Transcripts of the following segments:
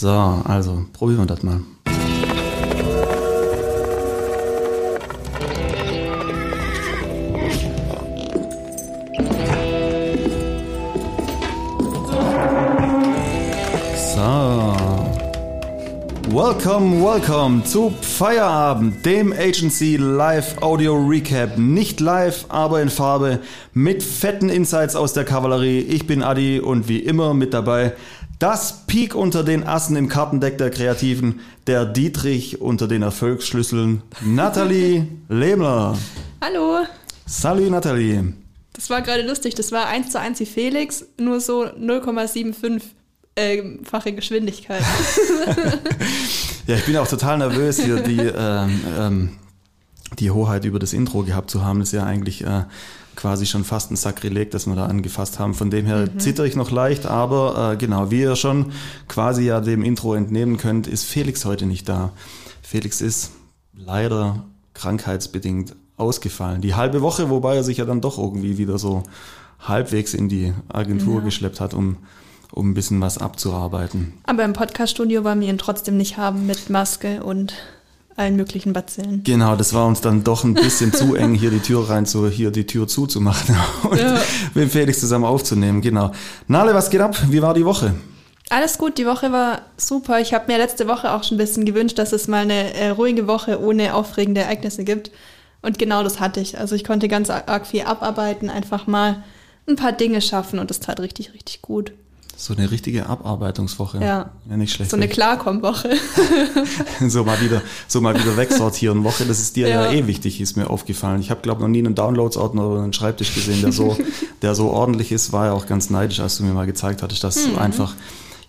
So, also probieren wir das mal. So. Welcome, welcome zu Feierabend, dem Agency Live Audio Recap. Nicht live, aber in Farbe, mit fetten Insights aus der Kavallerie. Ich bin Adi und wie immer mit dabei das Peak unter den Assen im Kartendeck der Kreativen, der Dietrich unter den Erfolgsschlüsseln, Nathalie Lehmler. Hallo. Salut Nathalie. Das war gerade lustig, das war 1 zu 1 wie Felix, nur so 0,75 äh, fache Geschwindigkeit. ja, ich bin auch total nervös, hier die, ähm, ähm, die Hoheit über das Intro gehabt zu haben. Das ist ja eigentlich äh, quasi schon fast ein Sakrileg, das wir da angefasst haben. Von dem her mhm. zitter ich noch leicht, aber äh, genau, wie ihr schon quasi ja dem Intro entnehmen könnt, ist Felix heute nicht da. Felix ist leider krankheitsbedingt ausgefallen. Die halbe Woche, wobei er sich ja dann doch irgendwie wieder so halbwegs in die Agentur ja. geschleppt hat, um um ein bisschen was abzuarbeiten. Aber im Podcaststudio wollen wir ihn trotzdem nicht haben mit Maske und allen möglichen Bazillen. Genau, das war uns dann doch ein bisschen zu eng, hier die Tür rein zu, hier die Tür zuzumachen und ja. mit Felix zusammen aufzunehmen. Genau. Nale, was geht ab? Wie war die Woche? Alles gut, die Woche war super. Ich habe mir letzte Woche auch schon ein bisschen gewünscht, dass es mal eine äh, ruhige Woche ohne aufregende Ereignisse gibt. Und genau das hatte ich. Also ich konnte ganz arg viel abarbeiten, einfach mal ein paar Dinge schaffen und das tat richtig, richtig gut. So eine richtige Abarbeitungswoche. Ja. ja nicht schlecht. So eine Klarkommwoche. so mal wieder, so mal wieder wegsortieren Woche. Das ist dir ja, ja eh wichtig, ist mir aufgefallen. Ich habe glaube noch nie einen Downloads-Ordner oder einen Schreibtisch gesehen, der so, der so ordentlich ist. War ja auch ganz neidisch, als du mir mal gezeigt hattest, dass mhm. du einfach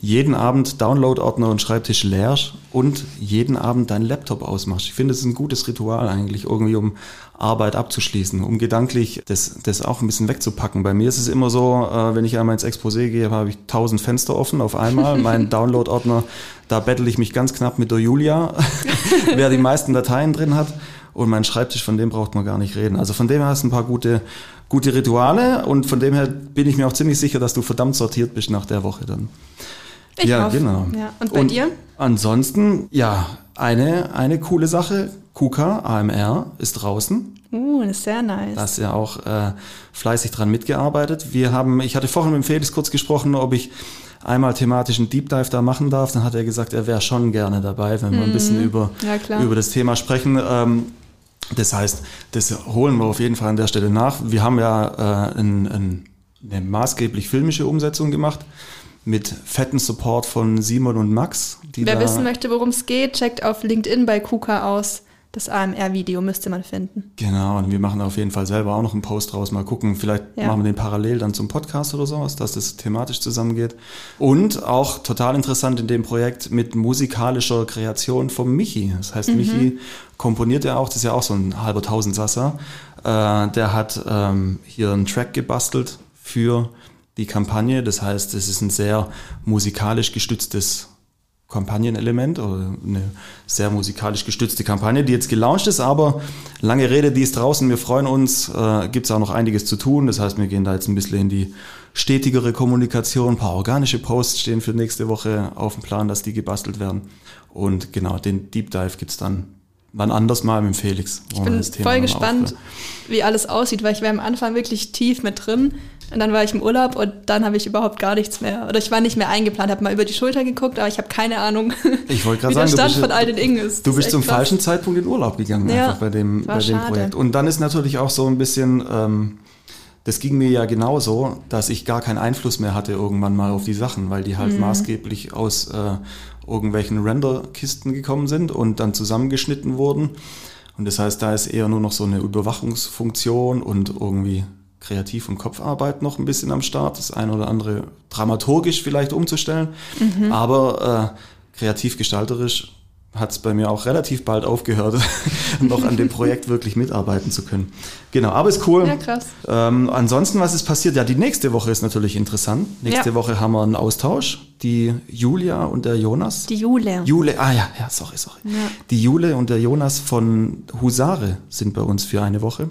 jeden Abend Download-Ordner und Schreibtisch leer und jeden Abend deinen Laptop ausmachst. Ich finde, das ist ein gutes Ritual eigentlich, irgendwie um Arbeit abzuschließen, um gedanklich das, das auch ein bisschen wegzupacken. Bei mir ist es immer so, äh, wenn ich einmal ins Exposé gehe, habe ich tausend Fenster offen auf einmal. mein Download-Ordner, da bettel ich mich ganz knapp mit der Julia, wer die meisten Dateien drin hat. Und mein Schreibtisch, von dem braucht man gar nicht reden. Also von dem her hast du ein paar gute, gute Rituale und von dem her bin ich mir auch ziemlich sicher, dass du verdammt sortiert bist nach der Woche dann. Ich ja, hoffe. genau. Ja. Und bei und dir? Ansonsten, ja, eine, eine coole Sache. KUKA, AMR, ist draußen. Uh, das ist sehr nice. Da hast ja auch äh, fleißig dran mitgearbeitet. Wir haben, ich hatte vorhin mit Felix kurz gesprochen, ob ich einmal thematischen Deep Dive da machen darf. Dann hat er gesagt, er wäre schon gerne dabei, wenn wir ein bisschen mhm. über, ja, über das Thema sprechen. Ähm, das heißt, das holen wir auf jeden Fall an der Stelle nach. Wir haben ja äh, ein, ein, eine maßgeblich filmische Umsetzung gemacht mit fetten Support von Simon und Max. Wer wissen möchte, worum es geht, checkt auf LinkedIn bei KUKA aus. Das AMR-Video müsste man finden. Genau, und wir machen auf jeden Fall selber auch noch einen Post draus. Mal gucken, vielleicht ja. machen wir den parallel dann zum Podcast oder sowas, dass das thematisch zusammengeht. Und auch total interessant in dem Projekt mit musikalischer Kreation vom Michi. Das heißt, mhm. Michi komponiert ja auch, das ist ja auch so ein halber Tausendsasser. Äh, der hat ähm, hier einen Track gebastelt für die Kampagne. Das heißt, es ist ein sehr musikalisch gestütztes Kampagnenelement oder eine sehr musikalisch gestützte Kampagne, die jetzt gelauncht ist, aber lange Rede, die ist draußen, wir freuen uns, äh, gibt es auch noch einiges zu tun, das heißt, wir gehen da jetzt ein bisschen in die stetigere Kommunikation, ein paar organische Posts stehen für nächste Woche auf dem Plan, dass die gebastelt werden. Und genau, den Deep Dive gibt es dann wann anders mal mit Felix. Ich bin voll gespannt, wie alles aussieht, weil ich war am Anfang wirklich tief mit drin und dann war ich im Urlaub und dann habe ich überhaupt gar nichts mehr. Oder ich war nicht mehr eingeplant, habe mal über die Schulter geguckt, aber ich habe keine Ahnung, ich wie sagen, der Stand von all den Ingen ist. Du bist zum krass. falschen Zeitpunkt in Urlaub gegangen, ja, einfach bei dem, bei dem Projekt. Und dann ist natürlich auch so ein bisschen, ähm, das ging mir ja genauso, dass ich gar keinen Einfluss mehr hatte irgendwann mal auf die Sachen, weil die halt mhm. maßgeblich aus äh, irgendwelchen Render-Kisten gekommen sind und dann zusammengeschnitten wurden. Und das heißt, da ist eher nur noch so eine Überwachungsfunktion und irgendwie Kreativ- und Kopfarbeit noch ein bisschen am Start, das eine oder andere dramaturgisch vielleicht umzustellen, mhm. aber äh, kreativ-gestalterisch hat es bei mir auch relativ bald aufgehört, noch an dem Projekt wirklich mitarbeiten zu können. Genau, aber ist cool. Ja, krass. Ähm, ansonsten, was ist passiert? Ja, die nächste Woche ist natürlich interessant. Nächste ja. Woche haben wir einen Austausch. Die Julia und der Jonas. Die Jule. Jule, ah ja, ja, sorry, sorry. Ja. Die Jule und der Jonas von Husare sind bei uns für eine Woche.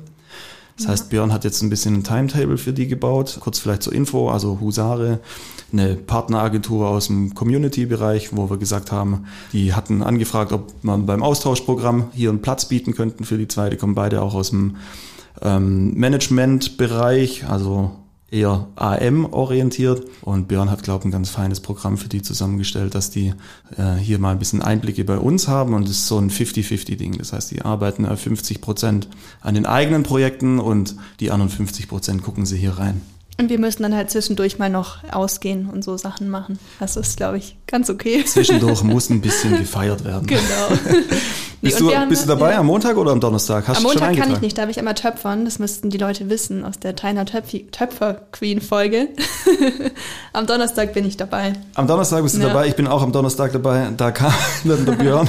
Das ja. heißt, Björn hat jetzt ein bisschen ein Timetable für die gebaut. Kurz vielleicht zur Info, also Husare, eine Partneragentur aus dem Community-Bereich, wo wir gesagt haben, die hatten angefragt, ob man beim Austauschprogramm hier einen Platz bieten könnten für die zwei. Die kommen beide auch aus dem ähm, Management-Bereich, also eher AM-orientiert. Und Björn hat, glaube ich, ein ganz feines Programm für die zusammengestellt, dass die äh, hier mal ein bisschen Einblicke bei uns haben. Und es ist so ein 50-50-Ding. Das heißt, die arbeiten 50 Prozent an den eigenen Projekten und die anderen 50 Prozent gucken sie hier rein. Und wir müssen dann halt zwischendurch mal noch ausgehen und so Sachen machen. Das ist, glaube ich, ganz okay. Zwischendurch muss ein bisschen gefeiert werden. Genau. bist, du, haben, bist du dabei ja. am Montag oder am Donnerstag? Hast am Montag kann ich nicht, da habe ich immer Töpfern. Das müssten die Leute wissen aus der Trainer Töpfer-Queen-Folge. am Donnerstag bin ich dabei. Am Donnerstag bist du ja. dabei. Ich bin auch am Donnerstag dabei. Da kam dann der Björn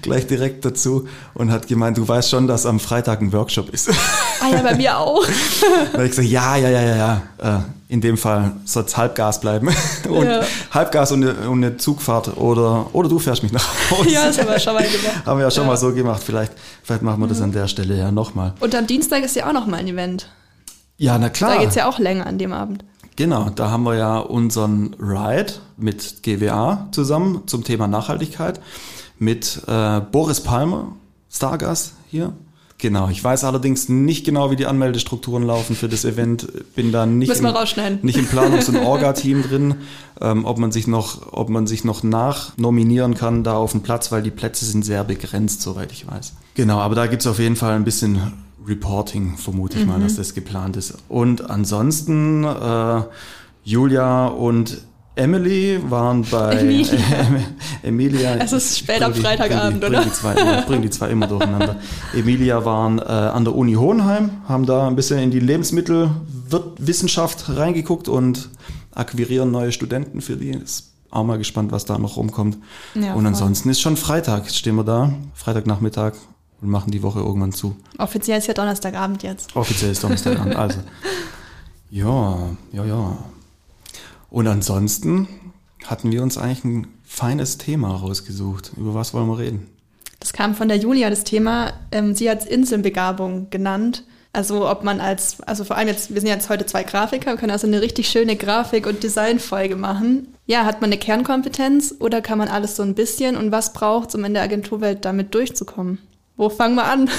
gleich direkt dazu und hat gemeint, du weißt schon, dass am Freitag ein Workshop ist. Ah ja, bei mir auch. da habe ich gesagt, ja, ja, ja, ja, ja. Äh, in dem Fall soll es Halbgas bleiben. und ja. Halbgas und eine, und eine, Zugfahrt oder, oder du fährst mich nach Hause. Ja, das haben wir schon mal gemacht. haben wir ja schon ja. mal so gemacht. Vielleicht, vielleicht machen wir das an der Stelle ja nochmal. Und am Dienstag ist ja auch nochmal ein Event. Ja, na klar. Da geht es ja auch länger an dem Abend. Genau, da haben wir ja unseren Ride mit GWA zusammen zum Thema Nachhaltigkeit mit äh, Boris Palmer, Stargast hier. Genau, ich weiß allerdings nicht genau, wie die Anmeldestrukturen laufen für das Event. Bin da nicht, im, nicht im Planungs- und Orga-Team drin, ähm, ob man sich noch, ob man sich noch nachnominieren kann da auf dem Platz, weil die Plätze sind sehr begrenzt, soweit ich weiß. Genau, aber da gibt es auf jeden Fall ein bisschen Reporting, vermute ich mhm. mal, dass das geplant ist. Und ansonsten äh, Julia und Emily waren bei Emilia. Emilia es ist spät am Freitagabend, oder? Bring die, zwei immer, bring die zwei immer durcheinander. Emilia waren äh, an der Uni Hohenheim, haben da ein bisschen in die Lebensmittelwissenschaft reingeguckt und akquirieren neue Studenten für die. Ist auch mal gespannt, was da noch rumkommt. Ja, und ansonsten ist schon Freitag. Jetzt stehen wir da, Freitagnachmittag und machen die Woche irgendwann zu. Offiziell ist ja Donnerstagabend jetzt. Offiziell ist Donnerstagabend, also. Ja, ja, ja. Und ansonsten hatten wir uns eigentlich ein feines Thema rausgesucht. Über was wollen wir reden? Das kam von der Julia, das Thema. Ähm, sie hat es Inselbegabung genannt. Also ob man als, also vor allem jetzt, wir sind jetzt heute zwei Grafiker, können also eine richtig schöne Grafik- und Designfolge machen. Ja, hat man eine Kernkompetenz oder kann man alles so ein bisschen und was braucht es, um in der Agenturwelt damit durchzukommen? Wo fangen wir an?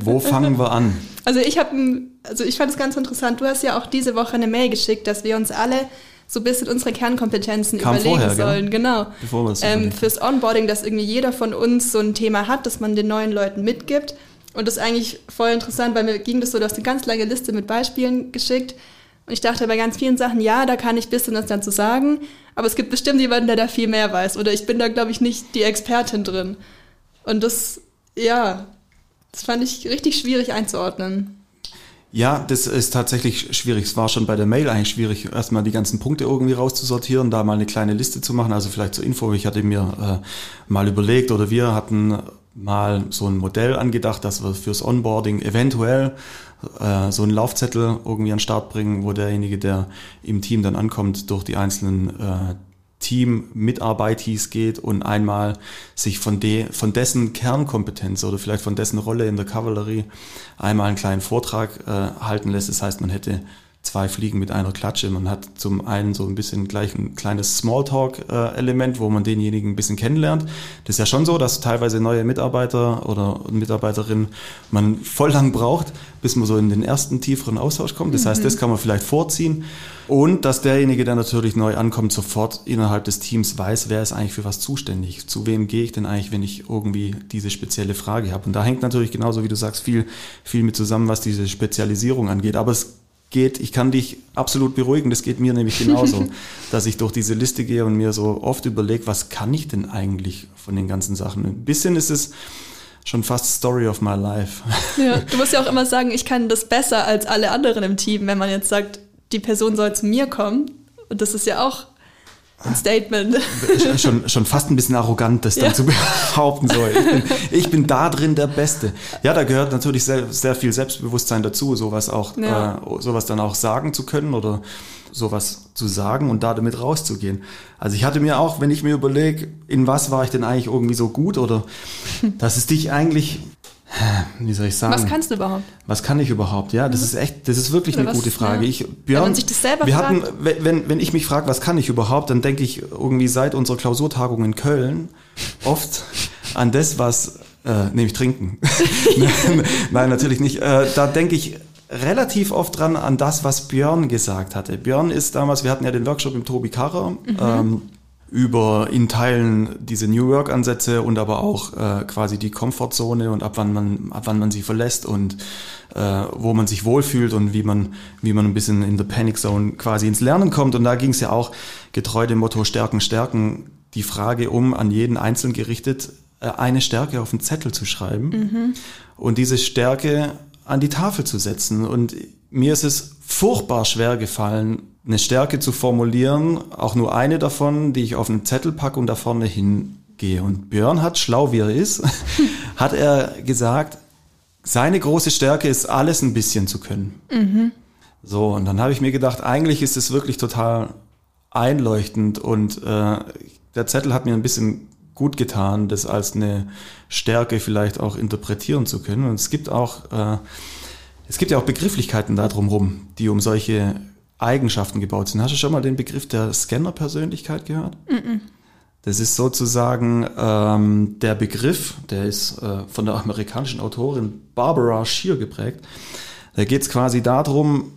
Wo fangen wir an? Also ich habe, also ich fand es ganz interessant. Du hast ja auch diese Woche eine Mail geschickt, dass wir uns alle so ein bisschen unsere Kernkompetenzen Kam überlegen vorher, sollen. Genau. genau. Ähm, fürs Onboarding, dass irgendwie jeder von uns so ein Thema hat, das man den neuen Leuten mitgibt. Und das ist eigentlich voll interessant, weil mir ging das so, du hast eine ganz lange Liste mit Beispielen geschickt. Und ich dachte bei ganz vielen Sachen, ja, da kann ich ein bisschen was dann zu sagen. Aber es gibt bestimmt jemanden, der da viel mehr weiß. Oder ich bin da, glaube ich, nicht die Expertin drin. Und das, ja, das fand ich richtig schwierig einzuordnen. Ja, das ist tatsächlich schwierig. Es war schon bei der Mail eigentlich schwierig, erstmal die ganzen Punkte irgendwie rauszusortieren, da mal eine kleine Liste zu machen. Also vielleicht zur Info, ich hatte mir äh, mal überlegt oder wir hatten mal so ein Modell angedacht, dass wir fürs Onboarding eventuell äh, so einen Laufzettel irgendwie an den Start bringen, wo derjenige, der im Team dann ankommt, durch die einzelnen äh, Team-Mitarbeitees geht und einmal sich von, de, von dessen Kernkompetenz oder vielleicht von dessen Rolle in der Kavallerie einmal einen kleinen Vortrag äh, halten lässt. Das heißt, man hätte zwei Fliegen mit einer Klatsche. Man hat zum einen so ein bisschen gleich ein kleines Smalltalk-Element, wo man denjenigen ein bisschen kennenlernt. Das ist ja schon so, dass teilweise neue Mitarbeiter oder Mitarbeiterinnen man voll lang braucht, bis man so in den ersten tieferen Austausch kommt. Das heißt, mhm. das kann man vielleicht vorziehen. Und dass derjenige, der natürlich neu ankommt, sofort innerhalb des Teams weiß, wer ist eigentlich für was zuständig. Zu wem gehe ich denn eigentlich, wenn ich irgendwie diese spezielle Frage habe. Und da hängt natürlich genauso, wie du sagst, viel, viel mit zusammen, was diese Spezialisierung angeht. Aber es geht, ich kann dich absolut beruhigen, das geht mir nämlich genauso, dass ich durch diese Liste gehe und mir so oft überlege, was kann ich denn eigentlich von den ganzen Sachen. Ein bisschen ist es schon fast Story of my life. Ja, du musst ja auch immer sagen, ich kann das besser als alle anderen im Team, wenn man jetzt sagt, die Person soll zu mir kommen. Und das ist ja auch ein Statement. Schon, schon fast ein bisschen arrogant, das dann ja. zu behaupten soll. Ich bin, ich bin da drin der Beste. Ja, da gehört natürlich sehr, sehr viel Selbstbewusstsein dazu, sowas auch, ja. äh, sowas dann auch sagen zu können oder sowas zu sagen und da damit rauszugehen. Also ich hatte mir auch, wenn ich mir überlege, in was war ich denn eigentlich irgendwie so gut oder dass es dich eigentlich wie soll ich sagen? Was kannst du überhaupt? Was kann ich überhaupt? Ja, das mhm. ist echt, das ist wirklich Oder eine was, gute Frage. Ja. Ich, Björn, wenn man sich das selber wir fragt. hatten, wenn, wenn ich mich frage, was kann ich überhaupt, dann denke ich irgendwie seit unserer Klausurtagung in Köln oft an das, was, äh, nämlich trinken. Nein, natürlich nicht. Äh, da denke ich relativ oft dran an das, was Björn gesagt hatte. Björn ist damals, wir hatten ja den Workshop im Tobi Karrer, mhm. ähm, über in Teilen diese New Work Ansätze und aber auch äh, quasi die Komfortzone und ab wann man ab wann man sie verlässt und äh, wo man sich wohlfühlt und wie man wie man ein bisschen in der Panic Zone quasi ins Lernen kommt und da ging es ja auch getreu dem Motto Stärken stärken die Frage um an jeden einzeln gerichtet äh, eine Stärke auf den Zettel zu schreiben mhm. und diese Stärke an die Tafel zu setzen und mir ist es furchtbar schwer gefallen eine Stärke zu formulieren, auch nur eine davon, die ich auf einen Zettel packe und da vorne hingehe. Und Björn hat, schlau wie er ist, hat er gesagt, seine große Stärke ist, alles ein bisschen zu können. Mhm. So, und dann habe ich mir gedacht, eigentlich ist es wirklich total einleuchtend und äh, der Zettel hat mir ein bisschen gut getan, das als eine Stärke vielleicht auch interpretieren zu können. Und es gibt auch, äh, es gibt ja auch Begrifflichkeiten da drumherum, die um solche Eigenschaften gebaut sind. Hast du schon mal den Begriff der Scanner-Persönlichkeit gehört? Mm -mm. Das ist sozusagen ähm, der Begriff, der ist äh, von der amerikanischen Autorin Barbara Shear geprägt. Da geht es quasi darum,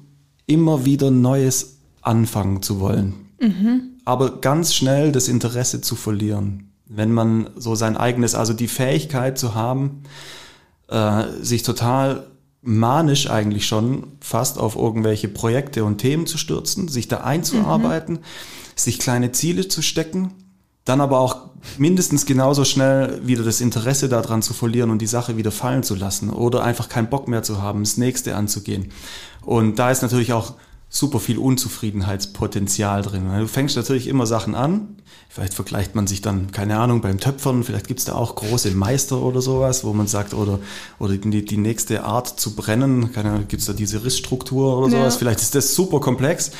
immer wieder Neues anfangen zu wollen. Mhm. Aber ganz schnell das Interesse zu verlieren. Wenn man so sein eigenes, also die Fähigkeit zu haben, äh, sich total manisch eigentlich schon fast auf irgendwelche Projekte und Themen zu stürzen, sich da einzuarbeiten, mhm. sich kleine Ziele zu stecken, dann aber auch mindestens genauso schnell wieder das Interesse daran zu verlieren und die Sache wieder fallen zu lassen oder einfach keinen Bock mehr zu haben, das nächste anzugehen. Und da ist natürlich auch super viel Unzufriedenheitspotenzial drin. Du fängst natürlich immer Sachen an. Vielleicht vergleicht man sich dann, keine Ahnung, beim Töpfern, vielleicht gibt's da auch große Meister oder sowas, wo man sagt, oder, oder die, die nächste Art zu brennen, keine Ahnung, gibt's da diese Rissstruktur oder sowas. Ja. Vielleicht ist das super komplex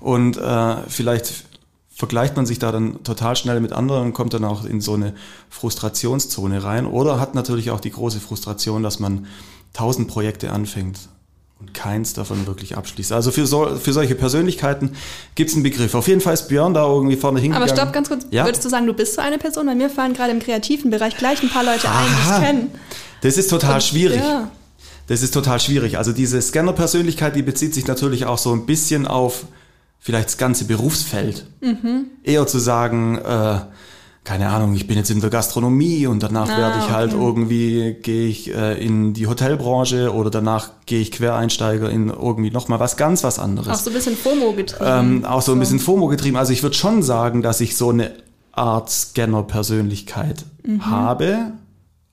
und äh, vielleicht vergleicht man sich da dann total schnell mit anderen und kommt dann auch in so eine Frustrationszone rein. Oder hat natürlich auch die große Frustration, dass man tausend Projekte anfängt und keins davon wirklich abschließt. Also für, so, für solche Persönlichkeiten gibt es einen Begriff. Auf jeden Fall ist Björn da irgendwie vorne hingegangen. Aber stopp, ganz kurz. Ja? Würdest du sagen, du bist so eine Person? Bei mir fallen gerade im kreativen Bereich gleich ein paar Leute Aha. ein, die ich kenne. Das ist total und, schwierig. Ja. Das ist total schwierig. Also diese Scanner-Persönlichkeit, die bezieht sich natürlich auch so ein bisschen auf vielleicht das ganze Berufsfeld. Mhm. Eher zu sagen, äh, keine Ahnung, ich bin jetzt in der Gastronomie und danach ah, werde ich halt okay. irgendwie, gehe ich äh, in die Hotelbranche oder danach gehe ich Quereinsteiger in irgendwie nochmal was ganz was anderes. Auch so ein bisschen FOMO getrieben. Ähm, auch so ein bisschen FOMO getrieben. Also ich würde schon sagen, dass ich so eine Art Scanner-Persönlichkeit mhm. habe.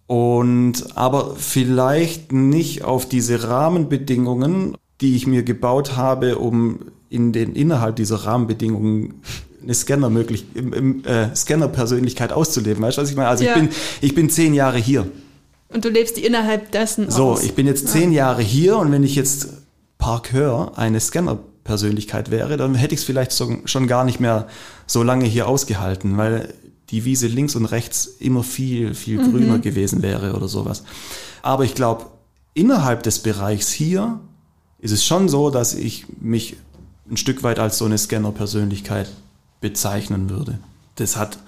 Und aber vielleicht nicht auf diese Rahmenbedingungen, die ich mir gebaut habe, um in den innerhalb dieser Rahmenbedingungen eine Scanner möglich, äh, Scanner-Persönlichkeit auszuleben. Weißt du, was ich meine? Also ja. ich bin, ich bin zehn Jahre hier. Und du lebst die innerhalb dessen So, aus. ich bin jetzt zehn ja. Jahre hier und wenn ich jetzt Parkeur eine Scanner-Persönlichkeit wäre, dann hätte ich es vielleicht so, schon gar nicht mehr so lange hier ausgehalten, weil die Wiese links und rechts immer viel, viel mhm. grüner gewesen wäre oder sowas. Aber ich glaube, innerhalb des Bereichs hier ist es schon so, dass ich mich ein Stück weit als so eine Scanner-Persönlichkeit bezeichnen würde. Das hat,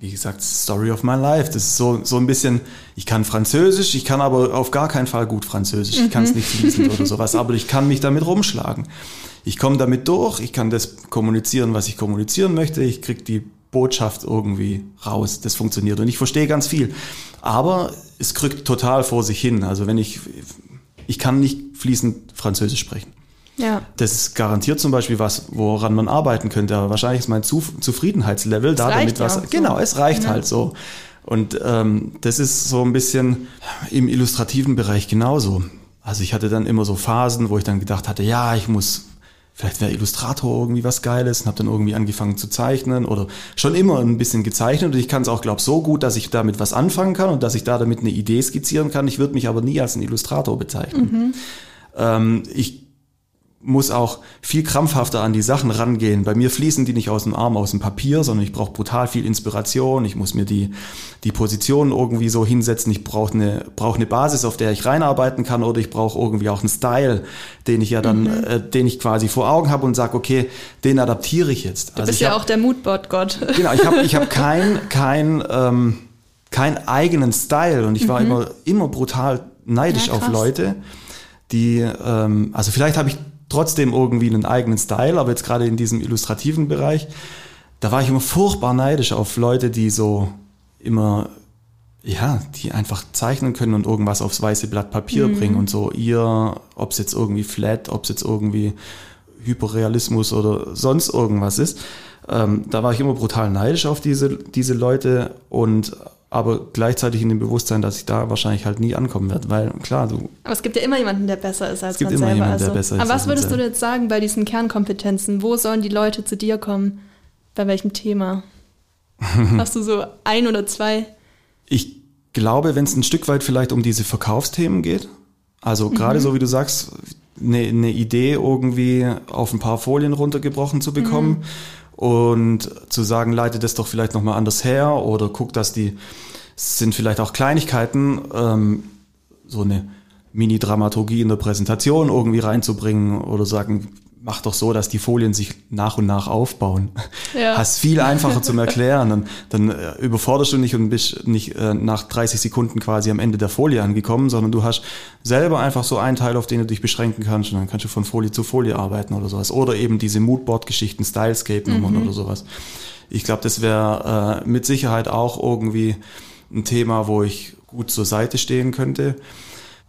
wie gesagt, Story of my life. Das ist so, so ein bisschen, ich kann Französisch, ich kann aber auf gar keinen Fall gut Französisch. Ich kann es mhm. nicht fließend oder sowas, aber ich kann mich damit rumschlagen. Ich komme damit durch, ich kann das kommunizieren, was ich kommunizieren möchte, ich krieg die Botschaft irgendwie raus. Das funktioniert und ich verstehe ganz viel. Aber es krückt total vor sich hin. Also wenn ich, ich kann nicht fließend Französisch sprechen. Ja. Das ist garantiert zum Beispiel was, woran man arbeiten könnte. Aber wahrscheinlich ist mein Zuf Zufriedenheitslevel da damit was. So. Genau, es reicht ja. halt so. Und ähm, das ist so ein bisschen im illustrativen Bereich genauso. Also ich hatte dann immer so Phasen, wo ich dann gedacht hatte, ja, ich muss, vielleicht wäre Illustrator irgendwie was Geiles und habe dann irgendwie angefangen zu zeichnen oder schon immer ein bisschen gezeichnet und ich kann es auch, glaube so gut, dass ich damit was anfangen kann und dass ich da damit eine Idee skizzieren kann. Ich würde mich aber nie als ein Illustrator bezeichnen. Mhm. Ähm, ich muss auch viel krampfhafter an die Sachen rangehen. Bei mir fließen die nicht aus dem Arm, aus dem Papier, sondern ich brauche brutal viel Inspiration. Ich muss mir die, die Position irgendwie so hinsetzen. Ich brauche eine, brauch eine Basis, auf der ich reinarbeiten kann oder ich brauche irgendwie auch einen Style, den ich ja dann, mhm. äh, den ich quasi vor Augen habe und sage, okay, den adaptiere ich jetzt. Du also bist ja hab, auch der Moodboard-Gott. Genau, ich habe ich hab kein, kein, ähm, keinen eigenen Style und ich war mhm. immer, immer brutal neidisch ja, auf Leute, die, ähm, also vielleicht habe ich trotzdem irgendwie einen eigenen Style, aber jetzt gerade in diesem illustrativen Bereich, da war ich immer furchtbar neidisch auf Leute, die so immer, ja, die einfach zeichnen können und irgendwas aufs weiße Blatt Papier mhm. bringen und so ihr, ob es jetzt irgendwie flat, ob es jetzt irgendwie Hyperrealismus oder sonst irgendwas ist. Ähm, da war ich immer brutal neidisch auf diese, diese Leute und aber gleichzeitig in dem Bewusstsein, dass ich da wahrscheinlich halt nie ankommen werde, weil klar, du. Aber es gibt ja immer jemanden, der besser ist als es gibt man immer selber. Jemanden, der besser ist aber was würdest du jetzt sagen bei diesen Kernkompetenzen? Wo sollen die Leute zu dir kommen? Bei welchem Thema? Hast du so ein oder zwei? Ich glaube, wenn es ein Stück weit vielleicht um diese Verkaufsthemen geht, also gerade mhm. so wie du sagst, eine, eine Idee irgendwie auf ein paar Folien runtergebrochen zu bekommen. Mhm und zu sagen, leite das doch vielleicht nochmal anders her oder guck, dass die, sind vielleicht auch Kleinigkeiten, ähm, so eine Mini-Dramaturgie in der Präsentation irgendwie reinzubringen oder sagen, mach doch so, dass die Folien sich nach und nach aufbauen. Ja. Hast viel einfacher zum Erklären. Dann, dann äh, überforderst du nicht und bist nicht äh, nach 30 Sekunden quasi am Ende der Folie angekommen, sondern du hast selber einfach so einen Teil, auf den du dich beschränken kannst und dann kannst du von Folie zu Folie arbeiten oder sowas. Oder eben diese Moodboard-Geschichten, Stylescape-Nummern mhm. oder sowas. Ich glaube, das wäre äh, mit Sicherheit auch irgendwie ein Thema, wo ich gut zur Seite stehen könnte.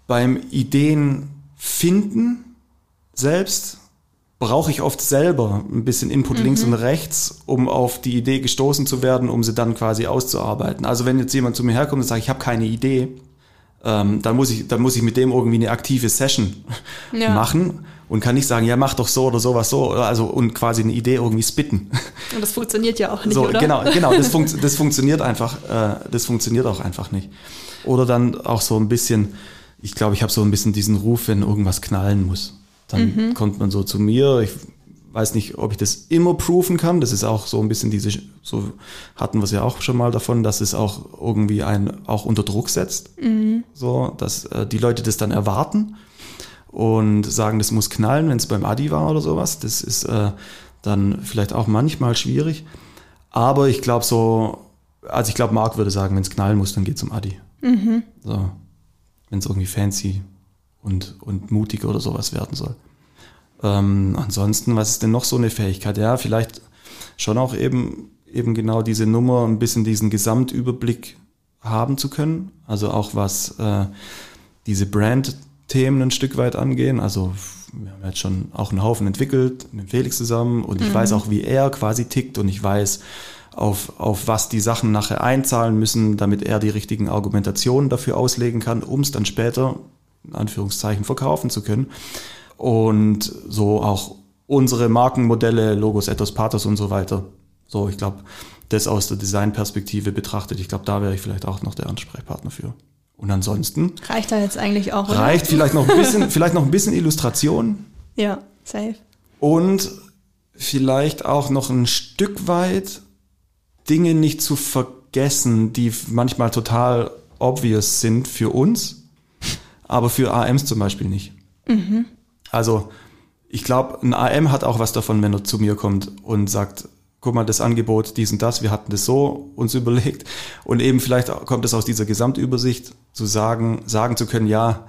Beim Ideen finden selbst brauche ich oft selber ein bisschen Input mhm. links und rechts, um auf die Idee gestoßen zu werden, um sie dann quasi auszuarbeiten. Also wenn jetzt jemand zu mir herkommt und sagt, ich habe keine Idee, ähm, dann muss ich, dann muss ich mit dem irgendwie eine aktive Session ja. machen und kann nicht sagen, ja mach doch so oder sowas so, also und quasi eine Idee irgendwie spitten. Und das funktioniert ja auch nicht, so, oder? Genau, genau, das, fun das funktioniert einfach, äh, das funktioniert auch einfach nicht. Oder dann auch so ein bisschen, ich glaube, ich habe so ein bisschen diesen Ruf, wenn irgendwas knallen muss. Dann mhm. kommt man so zu mir. Ich weiß nicht, ob ich das immer proven kann. Das ist auch so ein bisschen diese, so hatten wir es ja auch schon mal davon, dass es auch irgendwie einen auch unter Druck setzt. Mhm. So, dass äh, die Leute das dann erwarten und sagen, das muss knallen, wenn es beim Adi war oder sowas. Das ist äh, dann vielleicht auch manchmal schwierig. Aber ich glaube so, also ich glaube, Marc würde sagen, wenn es knallen muss, dann geht zum Adi. Mhm. So, wenn es irgendwie fancy und, und mutig oder sowas werden soll. Ähm, ansonsten, was ist denn noch so eine Fähigkeit? Ja, vielleicht schon auch eben, eben genau diese Nummer, ein bisschen diesen Gesamtüberblick haben zu können. Also auch was äh, diese Brand-Themen ein Stück weit angehen. Also wir haben jetzt schon auch einen Haufen entwickelt mit Felix zusammen und ich mhm. weiß auch, wie er quasi tickt und ich weiß, auf, auf was die Sachen nachher einzahlen müssen, damit er die richtigen Argumentationen dafür auslegen kann, um es dann später in Anführungszeichen verkaufen zu können. Und so auch unsere Markenmodelle, Logos, Ethos, Pathos und so weiter. So, ich glaube, das aus der Designperspektive betrachtet, ich glaube, da wäre ich vielleicht auch noch der Ansprechpartner für. Und ansonsten. Reicht da jetzt eigentlich auch, oder? Reicht vielleicht noch ein bisschen, vielleicht noch ein bisschen Illustration. Ja, safe. Und vielleicht auch noch ein Stück weit Dinge nicht zu vergessen, die manchmal total obvious sind für uns, aber für AMs zum Beispiel nicht. Mhm. Also ich glaube, ein AM hat auch was davon, wenn er zu mir kommt und sagt, guck mal, das Angebot, dies und das, wir hatten das so uns überlegt. Und eben vielleicht kommt es aus dieser Gesamtübersicht zu sagen, sagen zu können, ja,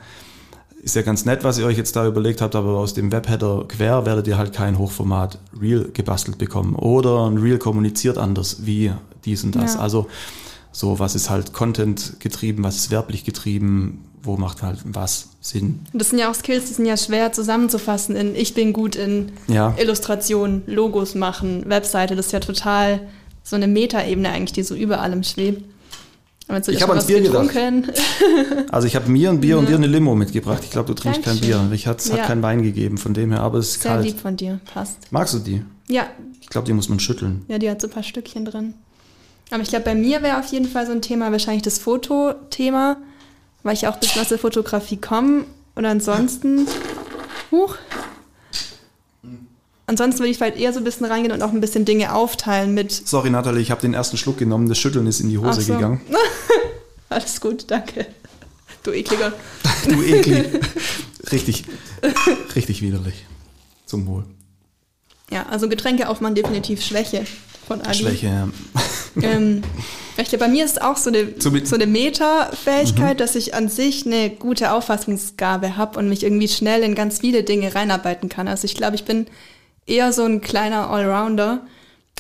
ist ja ganz nett, was ihr euch jetzt da überlegt habt, aber aus dem Webheader quer werdet ihr halt kein Hochformat Real gebastelt bekommen. Oder ein Real kommuniziert anders wie dies und das. Ja. Also so, was ist halt Content getrieben, was ist werblich getrieben, wo macht halt was Sinn. Das sind ja auch Skills, die sind ja schwer zusammenzufassen in ich bin gut in ja. Illustration, Logos machen, Webseite. Das ist ja total so eine Metaebene eigentlich, die so über allem schwebt. So ich habe ans Bier getrunken. gedacht. also ich habe mir ein Bier und dir eine Limo mitgebracht. Ich glaube, du trinkst kein Bier. Ich hat, ja. hat keinen Wein gegeben, von dem her, aber es ist Sehr kalt. lieb von dir, passt. Magst du die? Ja. Ich glaube, die muss man schütteln. Ja, die hat so ein paar Stückchen drin. Aber ich glaube, bei mir wäre auf jeden Fall so ein Thema wahrscheinlich das Fotothema weil ich auch bisschen aus der Fotografie komme. Und ansonsten, huch, ansonsten würde ich vielleicht eher so ein bisschen reingehen und auch ein bisschen Dinge aufteilen mit. Sorry, Natalie, ich habe den ersten Schluck genommen. Das Schütteln ist in die Hose so. gegangen. Alles gut, danke. Du ekliger. du eklig. richtig, richtig widerlich. Zum Wohl. Ja, also Getränke aufmachen definitiv Schwäche von Adi. Schwäche, ja. Ähm, bei mir ist auch so eine, so eine Meta-Fähigkeit, mhm. dass ich an sich eine gute Auffassungsgabe habe und mich irgendwie schnell in ganz viele Dinge reinarbeiten kann. Also ich glaube, ich bin eher so ein kleiner Allrounder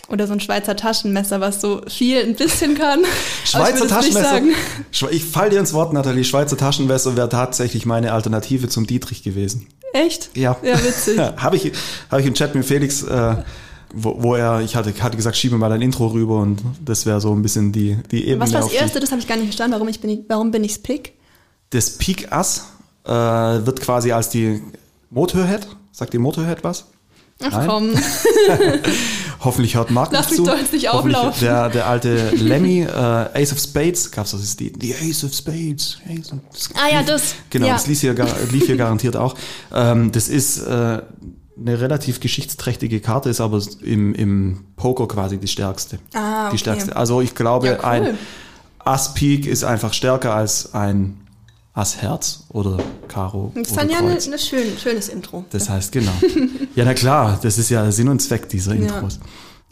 oder so ein Schweizer Taschenmesser, was so viel ein bisschen kann. Schweizer Taschenmesser. Ich fall dir ins Wort, Nathalie. Schweizer Taschenmesser wäre tatsächlich meine Alternative zum Dietrich gewesen. Echt? Ja. Ja, witzig. Habe ich, hab ich im Chat mit Felix, äh, wo, wo er, ich hatte, hatte gesagt, schiebe mal dein Intro rüber und das wäre so ein bisschen die, die Ebene. Was war das Erste? Das habe ich gar nicht verstanden. Warum, ich bin, warum bin ich's Pick? Das Peak Ass äh, wird quasi als die Motorhead. Sagt die Motorhead was? Ach Nein? komm. Hoffentlich hört Marc Lass mich zu. doch jetzt nicht auflaufen. Der, der alte Lemmy, äh, Ace of Spades, gab's das, ist die, die Ace of Spades. Ace of ah ja, das. Genau, ja. das lief hier, lief hier garantiert auch. Ähm, das ist äh, eine relativ geschichtsträchtige Karte, ist aber im, im Poker quasi die stärkste. Ah, okay. Die stärkste. Also ich glaube, ja, cool. ein Ass-Peak ist einfach stärker als ein Ass Herz oder Karo. Das ist dann ja ein ne schön, schönes Intro. Das heißt, genau. ja, na klar, das ist ja Sinn und Zweck dieser Intros. Ja.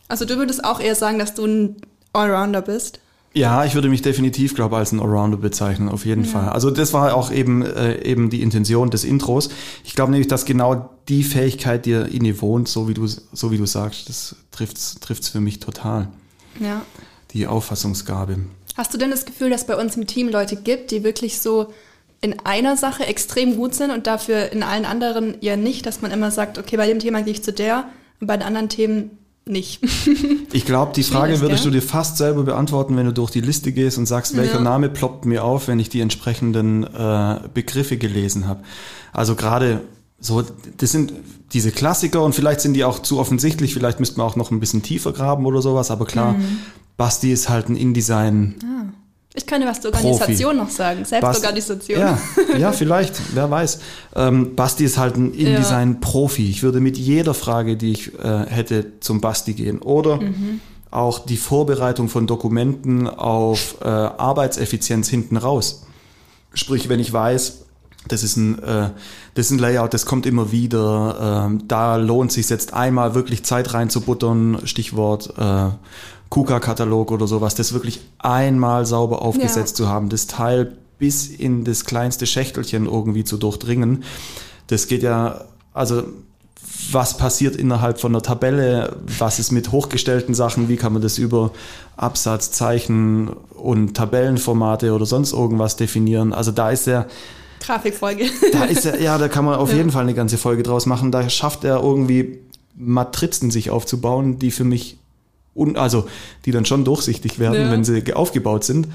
Also du würdest auch eher sagen, dass du ein Allrounder bist? Ja, ich würde mich definitiv, glaube ich, als ein Allrounder bezeichnen, auf jeden ja. Fall. Also das war auch eben, äh, eben die Intention des Intros. Ich glaube nämlich, dass genau die Fähigkeit dir in dir wohnt, so wie du, so wie du sagst, das trifft's, trifft's für mich total. Ja. Die Auffassungsgabe. Hast du denn das Gefühl, dass bei uns im Team Leute gibt, die wirklich so in einer Sache extrem gut sind und dafür in allen anderen ja nicht, dass man immer sagt, okay, bei dem Thema gehe ich zu der und bei den anderen Themen nicht. ich glaube, die Frage würdest gell? du dir fast selber beantworten, wenn du durch die Liste gehst und sagst, welcher ja. Name ploppt mir auf, wenn ich die entsprechenden äh, Begriffe gelesen habe. Also gerade so, das sind diese Klassiker und vielleicht sind die auch zu offensichtlich, vielleicht müsste man auch noch ein bisschen tiefer graben oder sowas, aber klar, mhm. Basti ist halt ein InDesign. Ah. Ich könnte was zur Organisation Profi. noch sagen, Selbstorganisation. ja, ja, vielleicht, wer weiß. Ähm, Basti ist halt ein InDesign-Profi. Ich würde mit jeder Frage, die ich äh, hätte, zum Basti gehen. Oder mhm. auch die Vorbereitung von Dokumenten auf äh, Arbeitseffizienz hinten raus. Sprich, wenn ich weiß, das ist ein, äh, das ist ein Layout, das kommt immer wieder. Ähm, da lohnt sich jetzt einmal wirklich Zeit reinzubuttern. Stichwort äh, KUKA-Katalog oder sowas, das wirklich einmal sauber aufgesetzt ja. zu haben, das Teil bis in das kleinste Schächtelchen irgendwie zu durchdringen. Das geht ja, also was passiert innerhalb von der Tabelle, was ist mit hochgestellten Sachen, wie kann man das über Absatz, Zeichen und Tabellenformate oder sonst irgendwas definieren. Also da ist er. Grafikfolge. Da ist er, ja, da kann man auf ja. jeden Fall eine ganze Folge draus machen. Da schafft er irgendwie Matrizen sich aufzubauen, die für mich un, also die dann schon durchsichtig werden, ja. wenn sie aufgebaut sind.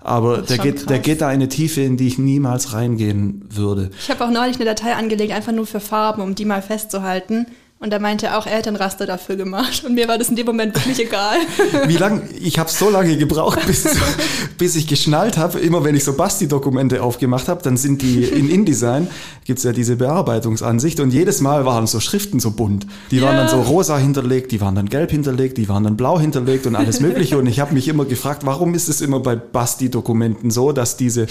Aber der geht, der geht da eine Tiefe, in die ich niemals reingehen würde. Ich habe auch neulich eine Datei angelegt, einfach nur für Farben, um die mal festzuhalten. Und da meinte er auch, er hätte ein Raster dafür gemacht. Und mir war das in dem Moment wirklich egal. Wie lange? Ich habe so lange gebraucht, bis, bis ich geschnallt habe. Immer wenn ich so Basti-Dokumente aufgemacht habe, dann sind die in InDesign, gibt's ja diese Bearbeitungsansicht. Und jedes Mal waren so Schriften so bunt. Die ja. waren dann so rosa hinterlegt, die waren dann gelb hinterlegt, die waren dann blau hinterlegt und alles Mögliche. Und ich habe mich immer gefragt, warum ist es immer bei Basti-Dokumenten so, dass diese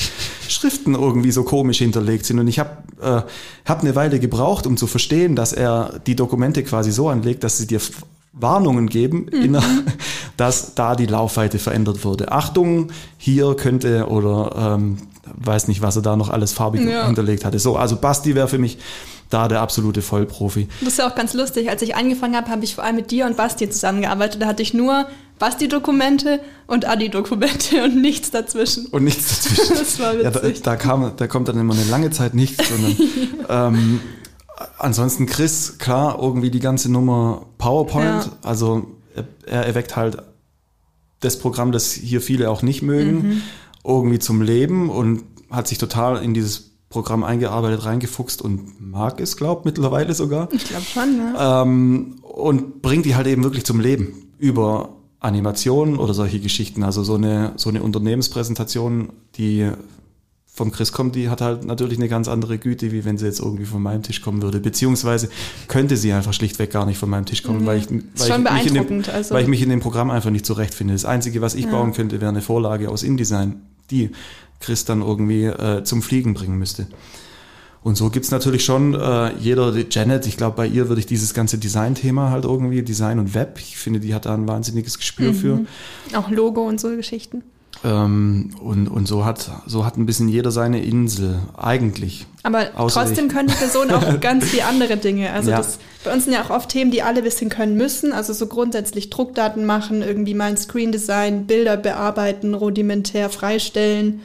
Schriften irgendwie so komisch hinterlegt sind. Und ich habe äh, hab eine Weile gebraucht, um zu verstehen, dass er die Dokumente Dokumente quasi so anlegt, dass sie dir Warnungen geben, mhm. dass da die Laufweite verändert wurde. Achtung, hier könnte oder ähm, weiß nicht, was er da noch alles farbig ja. hinterlegt hatte. So, also Basti wäre für mich da der absolute Vollprofi. Das ist ja auch ganz lustig. Als ich angefangen habe, habe ich vor allem mit dir und Basti zusammengearbeitet. Da hatte ich nur Basti-Dokumente und Adi-Dokumente und nichts dazwischen. Und nichts dazwischen. das war witzig. Ja, da, da, kam, da kommt dann immer eine lange Zeit nichts, sondern ähm, ansonsten Chris, klar, irgendwie die ganze Nummer PowerPoint. Ja. Also er erweckt halt das Programm, das hier viele auch nicht mögen, mhm. irgendwie zum Leben und hat sich total in dieses Programm eingearbeitet, reingefuchst und mag es, glaubt mittlerweile sogar. Ich glaube schon, ne? Ähm, und bringt die halt eben wirklich zum Leben über Animationen oder solche Geschichten. Also so eine, so eine Unternehmenspräsentation, die vom Chris kommt, die hat halt natürlich eine ganz andere Güte, wie wenn sie jetzt irgendwie von meinem Tisch kommen würde. Beziehungsweise könnte sie einfach schlichtweg gar nicht von meinem Tisch kommen, mhm. weil, ich, weil, ich mich in dem, also. weil ich mich in dem Programm einfach nicht zurechtfinde. Das Einzige, was ich ja. bauen könnte, wäre eine Vorlage aus InDesign, die Chris dann irgendwie äh, zum Fliegen bringen müsste. Und so gibt's natürlich schon äh, jeder, Janet, ich glaube, bei ihr würde ich dieses ganze Design-Thema halt irgendwie, Design und Web, ich finde, die hat da ein wahnsinniges Gespür mhm. für. Auch Logo und so Geschichten. Ähm, und, und so hat so hat ein bisschen jeder seine Insel, eigentlich. Aber trotzdem ich. können die Personen auch ganz viele andere Dinge. Also ja. das, bei uns sind ja auch oft Themen, die alle bisschen können müssen. Also so grundsätzlich Druckdaten machen, irgendwie mal ein Screen Design, Bilder bearbeiten, rudimentär freistellen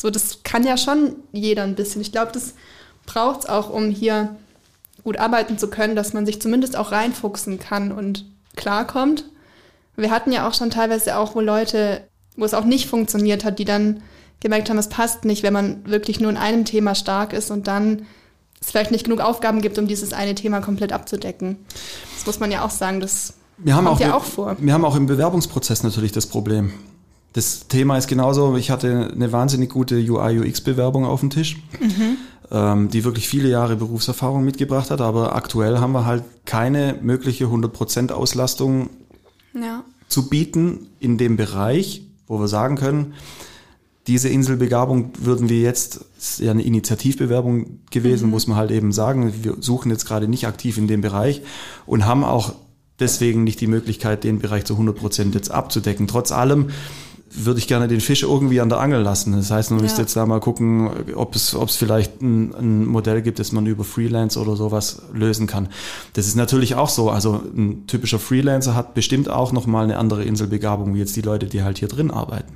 so, das kann ja schon jeder ein bisschen. Ich glaube, das braucht es auch, um hier gut arbeiten zu können, dass man sich zumindest auch reinfuchsen kann und klarkommt. Wir hatten ja auch schon teilweise auch, wo Leute, wo es auch nicht funktioniert hat, die dann gemerkt haben, es passt nicht, wenn man wirklich nur in einem Thema stark ist und dann es vielleicht nicht genug Aufgaben gibt, um dieses eine Thema komplett abzudecken. Das muss man ja auch sagen, das wir haben kommt auch, ja auch vor. Wir haben auch im Bewerbungsprozess natürlich das Problem. Das Thema ist genauso, ich hatte eine wahnsinnig gute UI-UX-Bewerbung auf dem Tisch, mhm. ähm, die wirklich viele Jahre Berufserfahrung mitgebracht hat, aber aktuell haben wir halt keine mögliche 100% Auslastung ja. zu bieten in dem Bereich, wo wir sagen können, diese Inselbegabung würden wir jetzt, ist ja eine Initiativbewerbung gewesen, mhm. muss man halt eben sagen, wir suchen jetzt gerade nicht aktiv in dem Bereich und haben auch deswegen nicht die Möglichkeit, den Bereich zu 100 Prozent jetzt abzudecken. Trotz allem würde ich gerne den Fisch irgendwie an der Angel lassen. Das heißt, man ja. müsste jetzt da mal gucken, ob es, ob es vielleicht ein, ein, Modell gibt, das man über Freelance oder sowas lösen kann. Das ist natürlich auch so. Also ein typischer Freelancer hat bestimmt auch nochmal eine andere Inselbegabung wie jetzt die Leute, die halt hier drin arbeiten.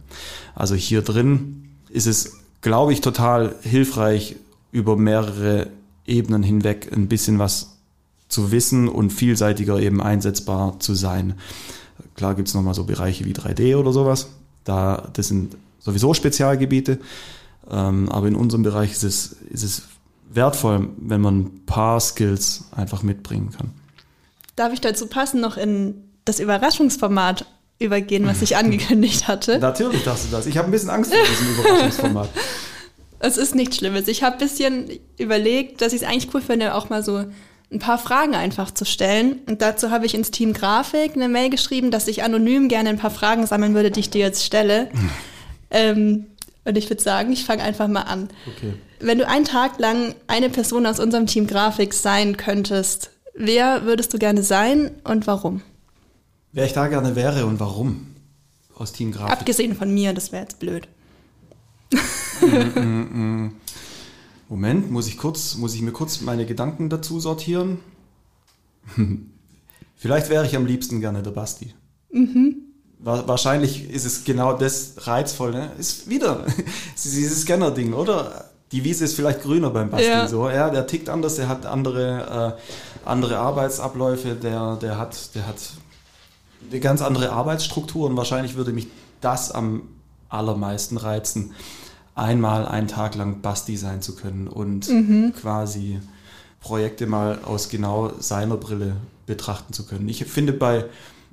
Also hier drin ist es, glaube ich, total hilfreich, über mehrere Ebenen hinweg ein bisschen was zu wissen und vielseitiger eben einsetzbar zu sein. Klar gibt's nochmal so Bereiche wie 3D oder sowas, da, das sind sowieso Spezialgebiete, ähm, aber in unserem Bereich ist es, ist es wertvoll, wenn man ein paar Skills einfach mitbringen kann. Darf ich dazu passen noch in das Überraschungsformat übergehen, was ich angekündigt hatte? Natürlich darfst du das. Ich habe ein bisschen Angst vor diesem Überraschungsformat. Es ist nichts Schlimmes. Ich habe ein bisschen überlegt, dass ich es eigentlich cool finde, auch mal so ein paar Fragen einfach zu stellen. Und dazu habe ich ins Team Grafik eine Mail geschrieben, dass ich anonym gerne ein paar Fragen sammeln würde, die ich dir jetzt stelle. ähm, und ich würde sagen, ich fange einfach mal an. Okay. Wenn du einen Tag lang eine Person aus unserem Team Grafik sein könntest, wer würdest du gerne sein und warum? Wer ich da gerne wäre und warum? Aus Team Grafik. Abgesehen von mir, das wäre jetzt blöd. mm, mm, mm. Moment, muss ich kurz, muss ich mir kurz meine Gedanken dazu sortieren? Vielleicht wäre ich am liebsten gerne der Basti. Mhm. Wahrscheinlich ist es genau das reizvoll. Ne? Ist wieder dieses Scanner-Ding, oder? Die Wiese ist vielleicht grüner beim Basti. Ja. So, ja, der tickt anders, der hat andere, äh, andere Arbeitsabläufe, der, der, hat, der hat eine ganz andere Arbeitsstruktur und wahrscheinlich würde mich das am allermeisten reizen einmal einen Tag lang Basti sein zu können und mhm. quasi Projekte mal aus genau seiner Brille betrachten zu können. Ich finde bei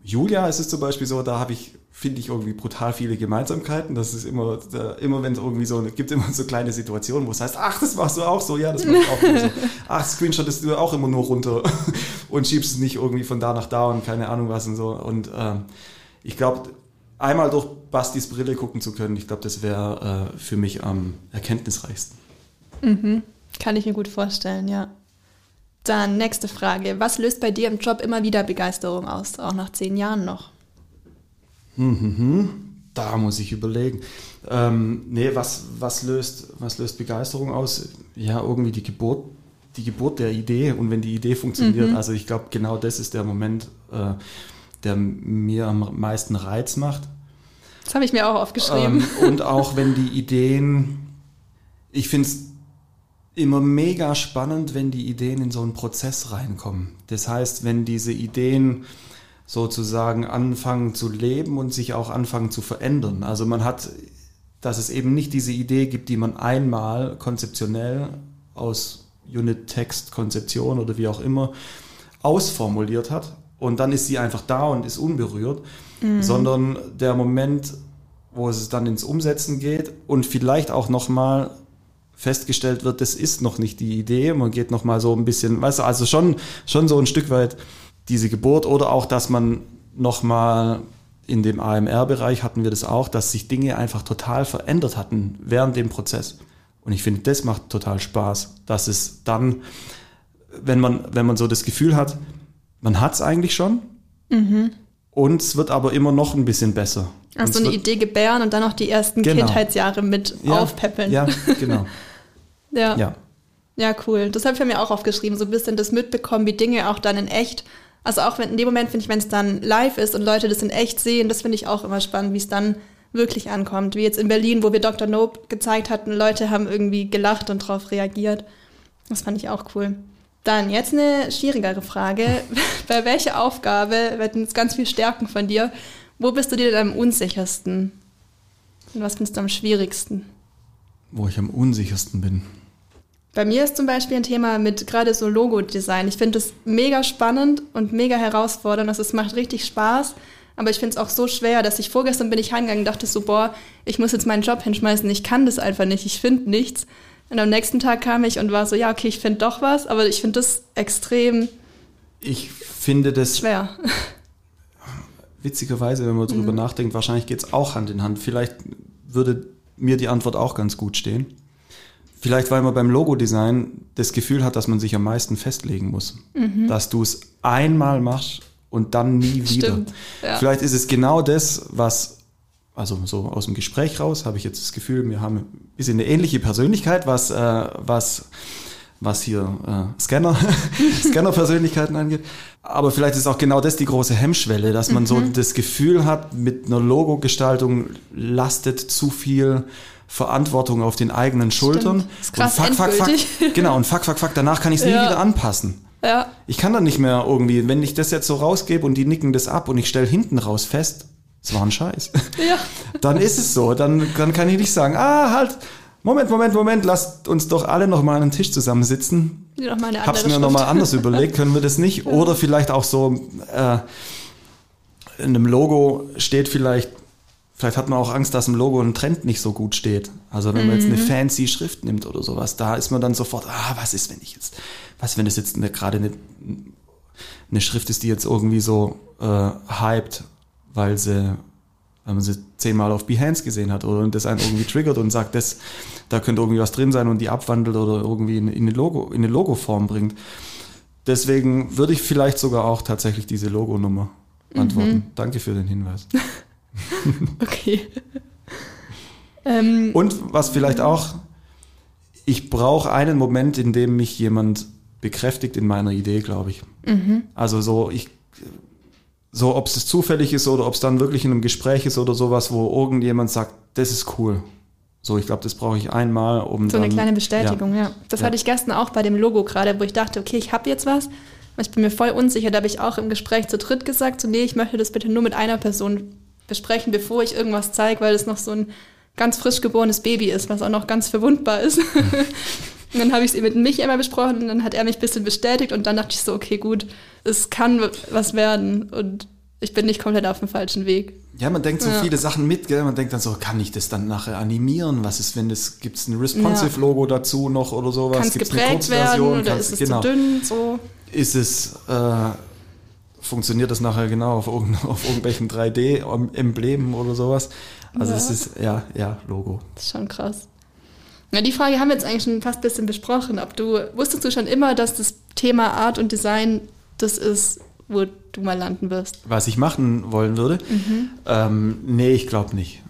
Julia ist es zum Beispiel so, da habe ich finde ich irgendwie brutal viele Gemeinsamkeiten. Das ist immer, da, immer wenn es irgendwie so, gibt immer so kleine Situationen, wo es heißt, ach, das machst du auch so, ja, das mach ich auch so. Ach, screenshottest du auch immer nur runter und schiebst es nicht irgendwie von da nach da und keine Ahnung was und so. Und ähm, ich glaube, einmal durch Bastis Brille gucken zu können, ich glaube, das wäre äh, für mich am erkenntnisreichsten. Mhm. Kann ich mir gut vorstellen, ja. Dann nächste Frage. Was löst bei dir im Job immer wieder Begeisterung aus, auch nach zehn Jahren noch? Mhm. Da muss ich überlegen. Ähm, nee, was, was, löst, was löst Begeisterung aus? Ja, irgendwie die Geburt, die Geburt der Idee und wenn die Idee funktioniert. Mhm. Also ich glaube, genau das ist der Moment, äh, der mir am meisten Reiz macht. Das habe ich mir auch aufgeschrieben. Ähm, und auch wenn die Ideen, ich finde es immer mega spannend, wenn die Ideen in so einen Prozess reinkommen. Das heißt, wenn diese Ideen sozusagen anfangen zu leben und sich auch anfangen zu verändern. Also man hat, dass es eben nicht diese Idee gibt, die man einmal konzeptionell aus Unit-Text, Konzeption oder wie auch immer ausformuliert hat und dann ist sie einfach da und ist unberührt, mhm. sondern der Moment, wo es dann ins Umsetzen geht und vielleicht auch nochmal festgestellt wird, das ist noch nicht die Idee. Man geht nochmal so ein bisschen, weißt du, also schon, schon so ein Stück weit diese Geburt oder auch, dass man nochmal in dem AMR-Bereich hatten wir das auch, dass sich Dinge einfach total verändert hatten während dem Prozess. Und ich finde, das macht total Spaß, dass es dann, wenn man, wenn man so das Gefühl hat, man hat es eigentlich schon mhm. Und es wird aber immer noch ein bisschen besser. Also eine Idee gebären und dann noch die ersten genau. Kindheitsjahre mit ja, aufpeppeln. Ja, genau. ja. ja. Ja, cool. Das habe ich mir auch aufgeschrieben, so ein bisschen das mitbekommen, wie Dinge auch dann in echt also auch wenn, in dem Moment finde ich, wenn es dann live ist und Leute das in echt sehen, das finde ich auch immer spannend, wie es dann wirklich ankommt. Wie jetzt in Berlin, wo wir Dr. Nope gezeigt hatten, Leute haben irgendwie gelacht und darauf reagiert. Das fand ich auch cool. Dann jetzt eine schwierigere Frage. Bei welcher Aufgabe, wir hatten jetzt ganz viel Stärken von dir, wo bist du dir denn am unsichersten? Und was findest du am schwierigsten? Wo ich am unsichersten bin. Bei mir ist zum Beispiel ein Thema mit gerade so Logo-Design. Ich finde es mega spannend und mega herausfordernd. Also es macht richtig Spaß. Aber ich finde es auch so schwer, dass ich vorgestern bin ich heimgegangen und dachte so, boah, ich muss jetzt meinen Job hinschmeißen. Ich kann das einfach nicht. Ich finde nichts. Und am nächsten Tag kam ich und war so, ja, okay, ich finde doch was. Aber ich finde das extrem Ich finde das schwer. Witzigerweise, wenn man darüber mhm. nachdenkt, wahrscheinlich geht es auch Hand in Hand. Vielleicht würde mir die Antwort auch ganz gut stehen. Vielleicht, weil man beim Logo-Design das Gefühl hat, dass man sich am meisten festlegen muss. Mhm. Dass du es einmal machst und dann nie wieder. Stimmt, ja. Vielleicht ist es genau das, was, also so aus dem Gespräch raus, habe ich jetzt das Gefühl, wir haben ein bisschen eine ähnliche Persönlichkeit, was, äh, was, was hier äh, Scanner, Scanner-Persönlichkeiten angeht. Aber vielleicht ist auch genau das die große Hemmschwelle, dass man mhm. so das Gefühl hat, mit einer Logo-Gestaltung lastet zu viel Verantwortung auf den eigenen Schultern. Stimmt. Das ist krass und fuck, fuck, fuck, genau, und fuck, fuck, fuck, danach kann ich es nie ja. wieder anpassen. Ja. Ich kann dann nicht mehr irgendwie, wenn ich das jetzt so rausgebe und die nicken das ab und ich stelle hinten raus fest, es war ein Scheiß. Ja. Dann ist es so. Dann, dann kann ich nicht sagen, ah, halt, Moment, Moment, Moment, lasst uns doch alle noch mal an den Tisch zusammensitzen. Noch mal eine Hab's mir noch mal anders überlegt, können wir das nicht? Ja. Oder vielleicht auch so, äh, in einem Logo steht vielleicht Vielleicht hat man auch Angst, dass im Logo ein Trend nicht so gut steht. Also wenn man jetzt eine mhm. fancy Schrift nimmt oder sowas, da ist man dann sofort, ah, was ist, wenn ich jetzt, was, wenn das jetzt eine, gerade eine, eine Schrift ist, die jetzt irgendwie so äh, hyped, weil sie, weil man sie zehnmal auf Behance gesehen hat oder das einen irgendwie triggert und sagt, das, da könnte irgendwie was drin sein und die abwandelt oder irgendwie in, in eine Logo, in eine Logoform bringt. Deswegen würde ich vielleicht sogar auch tatsächlich diese Logonummer antworten. Mhm. Danke für den Hinweis. okay. ähm, Und was vielleicht auch, ich brauche einen Moment, in dem mich jemand bekräftigt in meiner Idee, glaube ich. Mhm. Also so, ich, so ob es zufällig ist oder ob es dann wirklich in einem Gespräch ist oder sowas, wo irgendjemand sagt, das ist cool. So, ich glaube, das brauche ich einmal, um so eine kleine Bestätigung, ja. ja. Das ja. hatte ich gestern auch bei dem Logo gerade, wo ich dachte, okay, ich habe jetzt was. Ich bin mir voll unsicher. Da habe ich auch im Gespräch zu dritt gesagt, so nee, ich möchte das bitte nur mit einer Person besprechen, bevor ich irgendwas zeige, weil es noch so ein ganz frisch geborenes Baby ist, was auch noch ganz verwundbar ist. und dann habe ich es mit mich immer besprochen und dann hat er mich ein bisschen bestätigt und dann dachte ich so, okay, gut, es kann was werden und ich bin nicht komplett auf dem falschen Weg. Ja, man denkt so ja. viele Sachen mit, gell? man denkt dann so, kann ich das dann nachher animieren? Was ist, wenn das, gibt es ein Responsive-Logo ja. dazu noch oder sowas? Kann es geprägt werden oder ist es genau. zu dünn? So? Ist es... Äh, funktioniert das nachher genau auf, auf irgendwelchen 3D-Emblemen oder sowas. Also ja. es ist, ja, ja, Logo. Das ist schon krass. Ja, die Frage haben wir jetzt eigentlich schon fast ein bisschen besprochen. Ob du, wusstest du schon immer, dass das Thema Art und Design das ist, wo du mal landen wirst? Was ich machen wollen würde? Mhm. Ähm, nee, ich glaube nicht.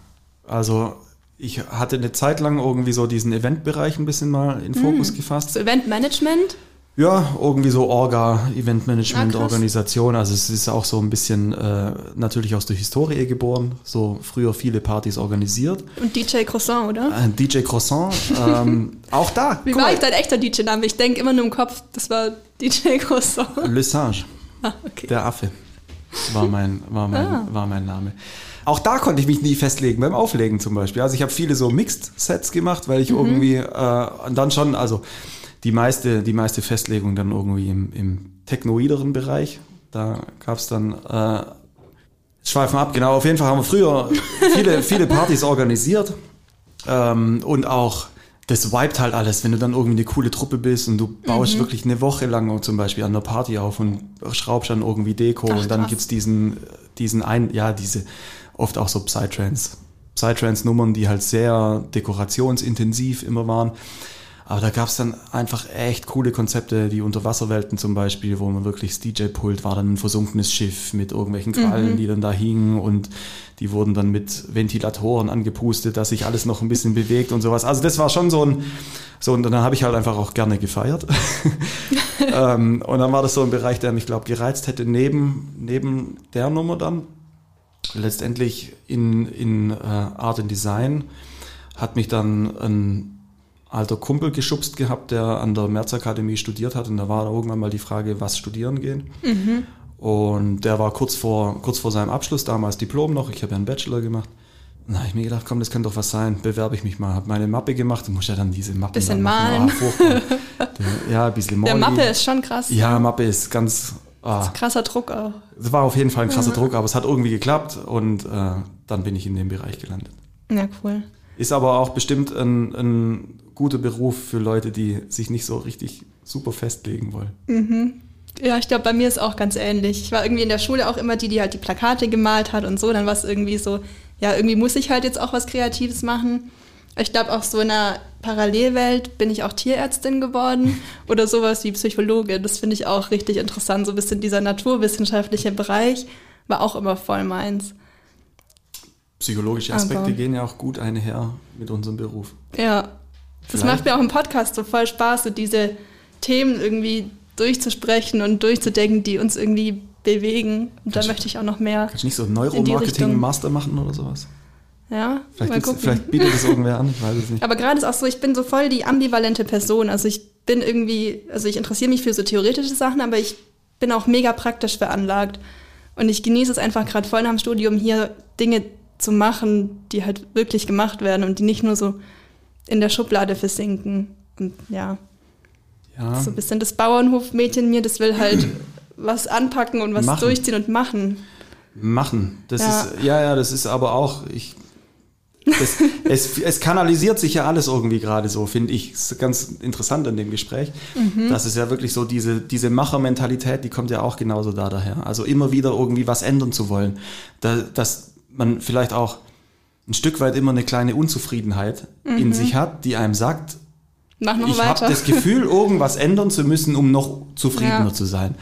Also ich hatte eine Zeit lang irgendwie so diesen Eventbereich ein bisschen mal in Fokus mhm. gefasst. So Eventmanagement? Ja, irgendwie so Orga, Eventmanagement, Organisation. Also es ist auch so ein bisschen äh, natürlich aus der Historie geboren. So früher viele Partys organisiert. Und DJ Croissant, oder? Äh, DJ Croissant. ähm, auch da. Wie war mal. ich dein echter DJ-Name? Ich denke immer nur im Kopf, das war DJ Croissant. Le Singe. Ah, okay. Der Affe war mein, war mein, ah. war mein Name. Auch da konnte ich mich nie festlegen, beim Auflegen zum Beispiel. Also ich habe viele so Mixed-Sets gemacht, weil ich mhm. irgendwie äh, dann schon, also die meiste, die meiste Festlegung dann irgendwie im, im technoideren Bereich. Da gab es dann äh, schweifen ab, genau. Auf jeden Fall haben wir früher viele, viele Partys organisiert ähm, und auch das vibet halt alles, wenn du dann irgendwie eine coole Truppe bist und du baust mhm. wirklich eine Woche lang zum Beispiel an der Party auf und schraubst dann irgendwie Deko Ach, und dann krass. gibt's diesen, diesen ein, ja, diese, oft auch so Psytrance, Psytrance-Nummern, die halt sehr dekorationsintensiv immer waren. Aber da gab es dann einfach echt coole Konzepte, die Unterwasserwelten zum Beispiel, wo man wirklich das DJ-Pult war dann ein versunkenes Schiff mit irgendwelchen Quallen, mhm. die dann da hingen und die wurden dann mit Ventilatoren angepustet, dass sich alles noch ein bisschen bewegt und sowas. Also das war schon so ein, so und dann habe ich halt einfach auch gerne gefeiert. ähm, und dann war das so ein Bereich, der mich, glaube gereizt hätte, neben, neben der Nummer dann. Letztendlich in, in äh, Art and Design hat mich dann ein alter Kumpel geschubst gehabt, der an der Märzakademie studiert hat und da war irgendwann mal die Frage, was studieren gehen. Mhm. Und der war kurz vor, kurz vor seinem Abschluss, damals Diplom noch, ich habe ja einen Bachelor gemacht. Da habe ich mir gedacht, komm, das kann doch was sein, bewerbe ich mich mal. Habe meine Mappe gemacht und muss ja dann diese Mappe Bisschen malen. Ah, ja, ein bisschen malen. Der Mappe ist schon krass. Ja, Mappe ist ganz... Ah. Ist krasser Druck auch. Es war auf jeden Fall ein krasser ja. Druck, aber es hat irgendwie geklappt und äh, dann bin ich in dem Bereich gelandet. Ja, cool. Ist aber auch bestimmt ein, ein guter Beruf für Leute, die sich nicht so richtig super festlegen wollen. Mhm. Ja, ich glaube, bei mir ist auch ganz ähnlich. Ich war irgendwie in der Schule auch immer die, die halt die Plakate gemalt hat und so. Dann war es irgendwie so, ja, irgendwie muss ich halt jetzt auch was Kreatives machen. Ich glaube, auch so in einer Parallelwelt bin ich auch Tierärztin geworden oder sowas wie Psychologe. Das finde ich auch richtig interessant. So ein bisschen dieser naturwissenschaftliche Bereich war auch immer voll meins. Psychologische Aspekte Aber. gehen ja auch gut einher mit unserem Beruf. Ja, das macht mir auch im Podcast so voll Spaß, so diese Themen irgendwie durchzusprechen und durchzudenken, die uns irgendwie bewegen. Und da möchte ich auch noch mehr. Kannst du nicht so Neuromarketing-Master machen oder sowas? Ja, vielleicht, vielleicht bietet das irgendwer an, ich weiß es nicht. Aber gerade ist auch so, ich bin so voll die ambivalente Person. Also ich bin irgendwie, also ich interessiere mich für so theoretische Sachen, aber ich bin auch mega praktisch veranlagt. Und ich genieße es einfach gerade voll nach dem Studium hier Dinge zu machen, die halt wirklich gemacht werden und die nicht nur so in der Schublade versinken. Und ja, ja. so ein bisschen das Bauernhofmädchen mir, das will halt was anpacken und was machen. durchziehen und machen. Machen. Das ja. ist, ja, ja, das ist aber auch, ich, das, es, es kanalisiert sich ja alles irgendwie gerade so, finde ich. Ist ganz interessant an dem Gespräch. Mhm. Das ist ja wirklich so, diese, diese Machermentalität, die kommt ja auch genauso da daher. Also immer wieder irgendwie was ändern zu wollen. Da, dass man vielleicht auch ein Stück weit immer eine kleine Unzufriedenheit mhm. in sich hat, die einem sagt, Mach noch ich habe das Gefühl, irgendwas ändern zu müssen, um noch zufriedener ja. zu sein.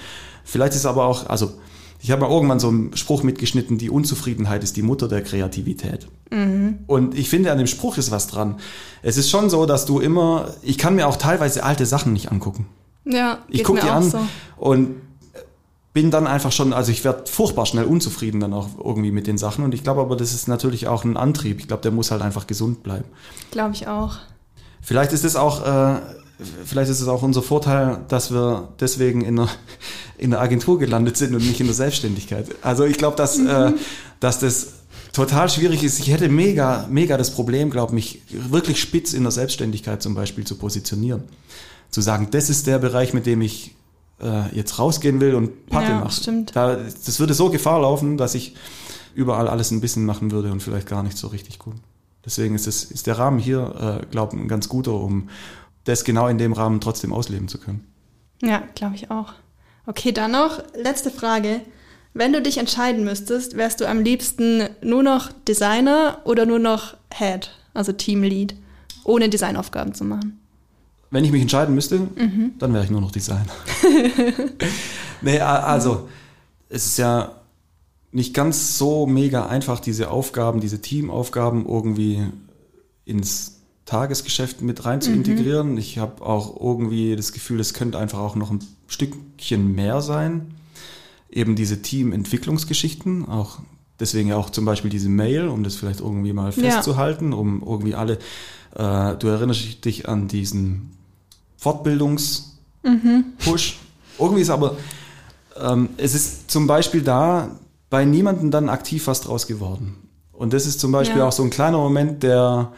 Vielleicht ist aber auch, also ich habe mal irgendwann so einen Spruch mitgeschnitten, die Unzufriedenheit ist die Mutter der Kreativität. Mhm. Und ich finde, an dem Spruch ist was dran. Es ist schon so, dass du immer, ich kann mir auch teilweise alte Sachen nicht angucken. Ja, ich gucke die an so. und bin dann einfach schon, also ich werde furchtbar schnell unzufrieden dann auch irgendwie mit den Sachen. Und ich glaube aber, das ist natürlich auch ein Antrieb. Ich glaube, der muss halt einfach gesund bleiben. Glaube ich auch. Vielleicht ist es auch, äh, vielleicht ist es auch unser Vorteil, dass wir deswegen in der, in der Agentur gelandet sind und nicht in der Selbstständigkeit. Also ich glaube, dass, mhm. äh, dass das total schwierig ist. Ich hätte mega, mega das Problem, glaube mich wirklich spitz in der Selbstständigkeit zum Beispiel zu positionieren. Zu sagen, das ist der Bereich, mit dem ich äh, jetzt rausgehen will und Patte ja, mache. Stimmt. Da, das würde so Gefahr laufen, dass ich überall alles ein bisschen machen würde und vielleicht gar nicht so richtig gut. Deswegen ist, es, ist der Rahmen hier, äh, glaube ich, ein ganz guter, um das genau in dem Rahmen trotzdem ausleben zu können. Ja, glaube ich auch. Okay, dann noch letzte Frage. Wenn du dich entscheiden müsstest, wärst du am liebsten nur noch Designer oder nur noch Head, also Teamlead, ohne Designaufgaben zu machen? Wenn ich mich entscheiden müsste, mhm. dann wäre ich nur noch Designer. nee, also, es ist ja nicht ganz so mega einfach, diese Aufgaben, diese Teamaufgaben irgendwie ins Tagesgeschäft mit rein zu mhm. integrieren. Ich habe auch irgendwie das Gefühl, es könnte einfach auch noch ein Stückchen mehr sein. Eben diese Teamentwicklungsgeschichten, auch deswegen ja auch zum Beispiel diese Mail, um das vielleicht irgendwie mal festzuhalten, ja. um irgendwie alle, äh, du erinnerst dich an diesen Fortbildungs-Push. Mhm. Irgendwie ist aber, ähm, es ist zum Beispiel da bei niemandem dann aktiv was draus geworden. Und das ist zum Beispiel ja. auch so ein kleiner Moment, der,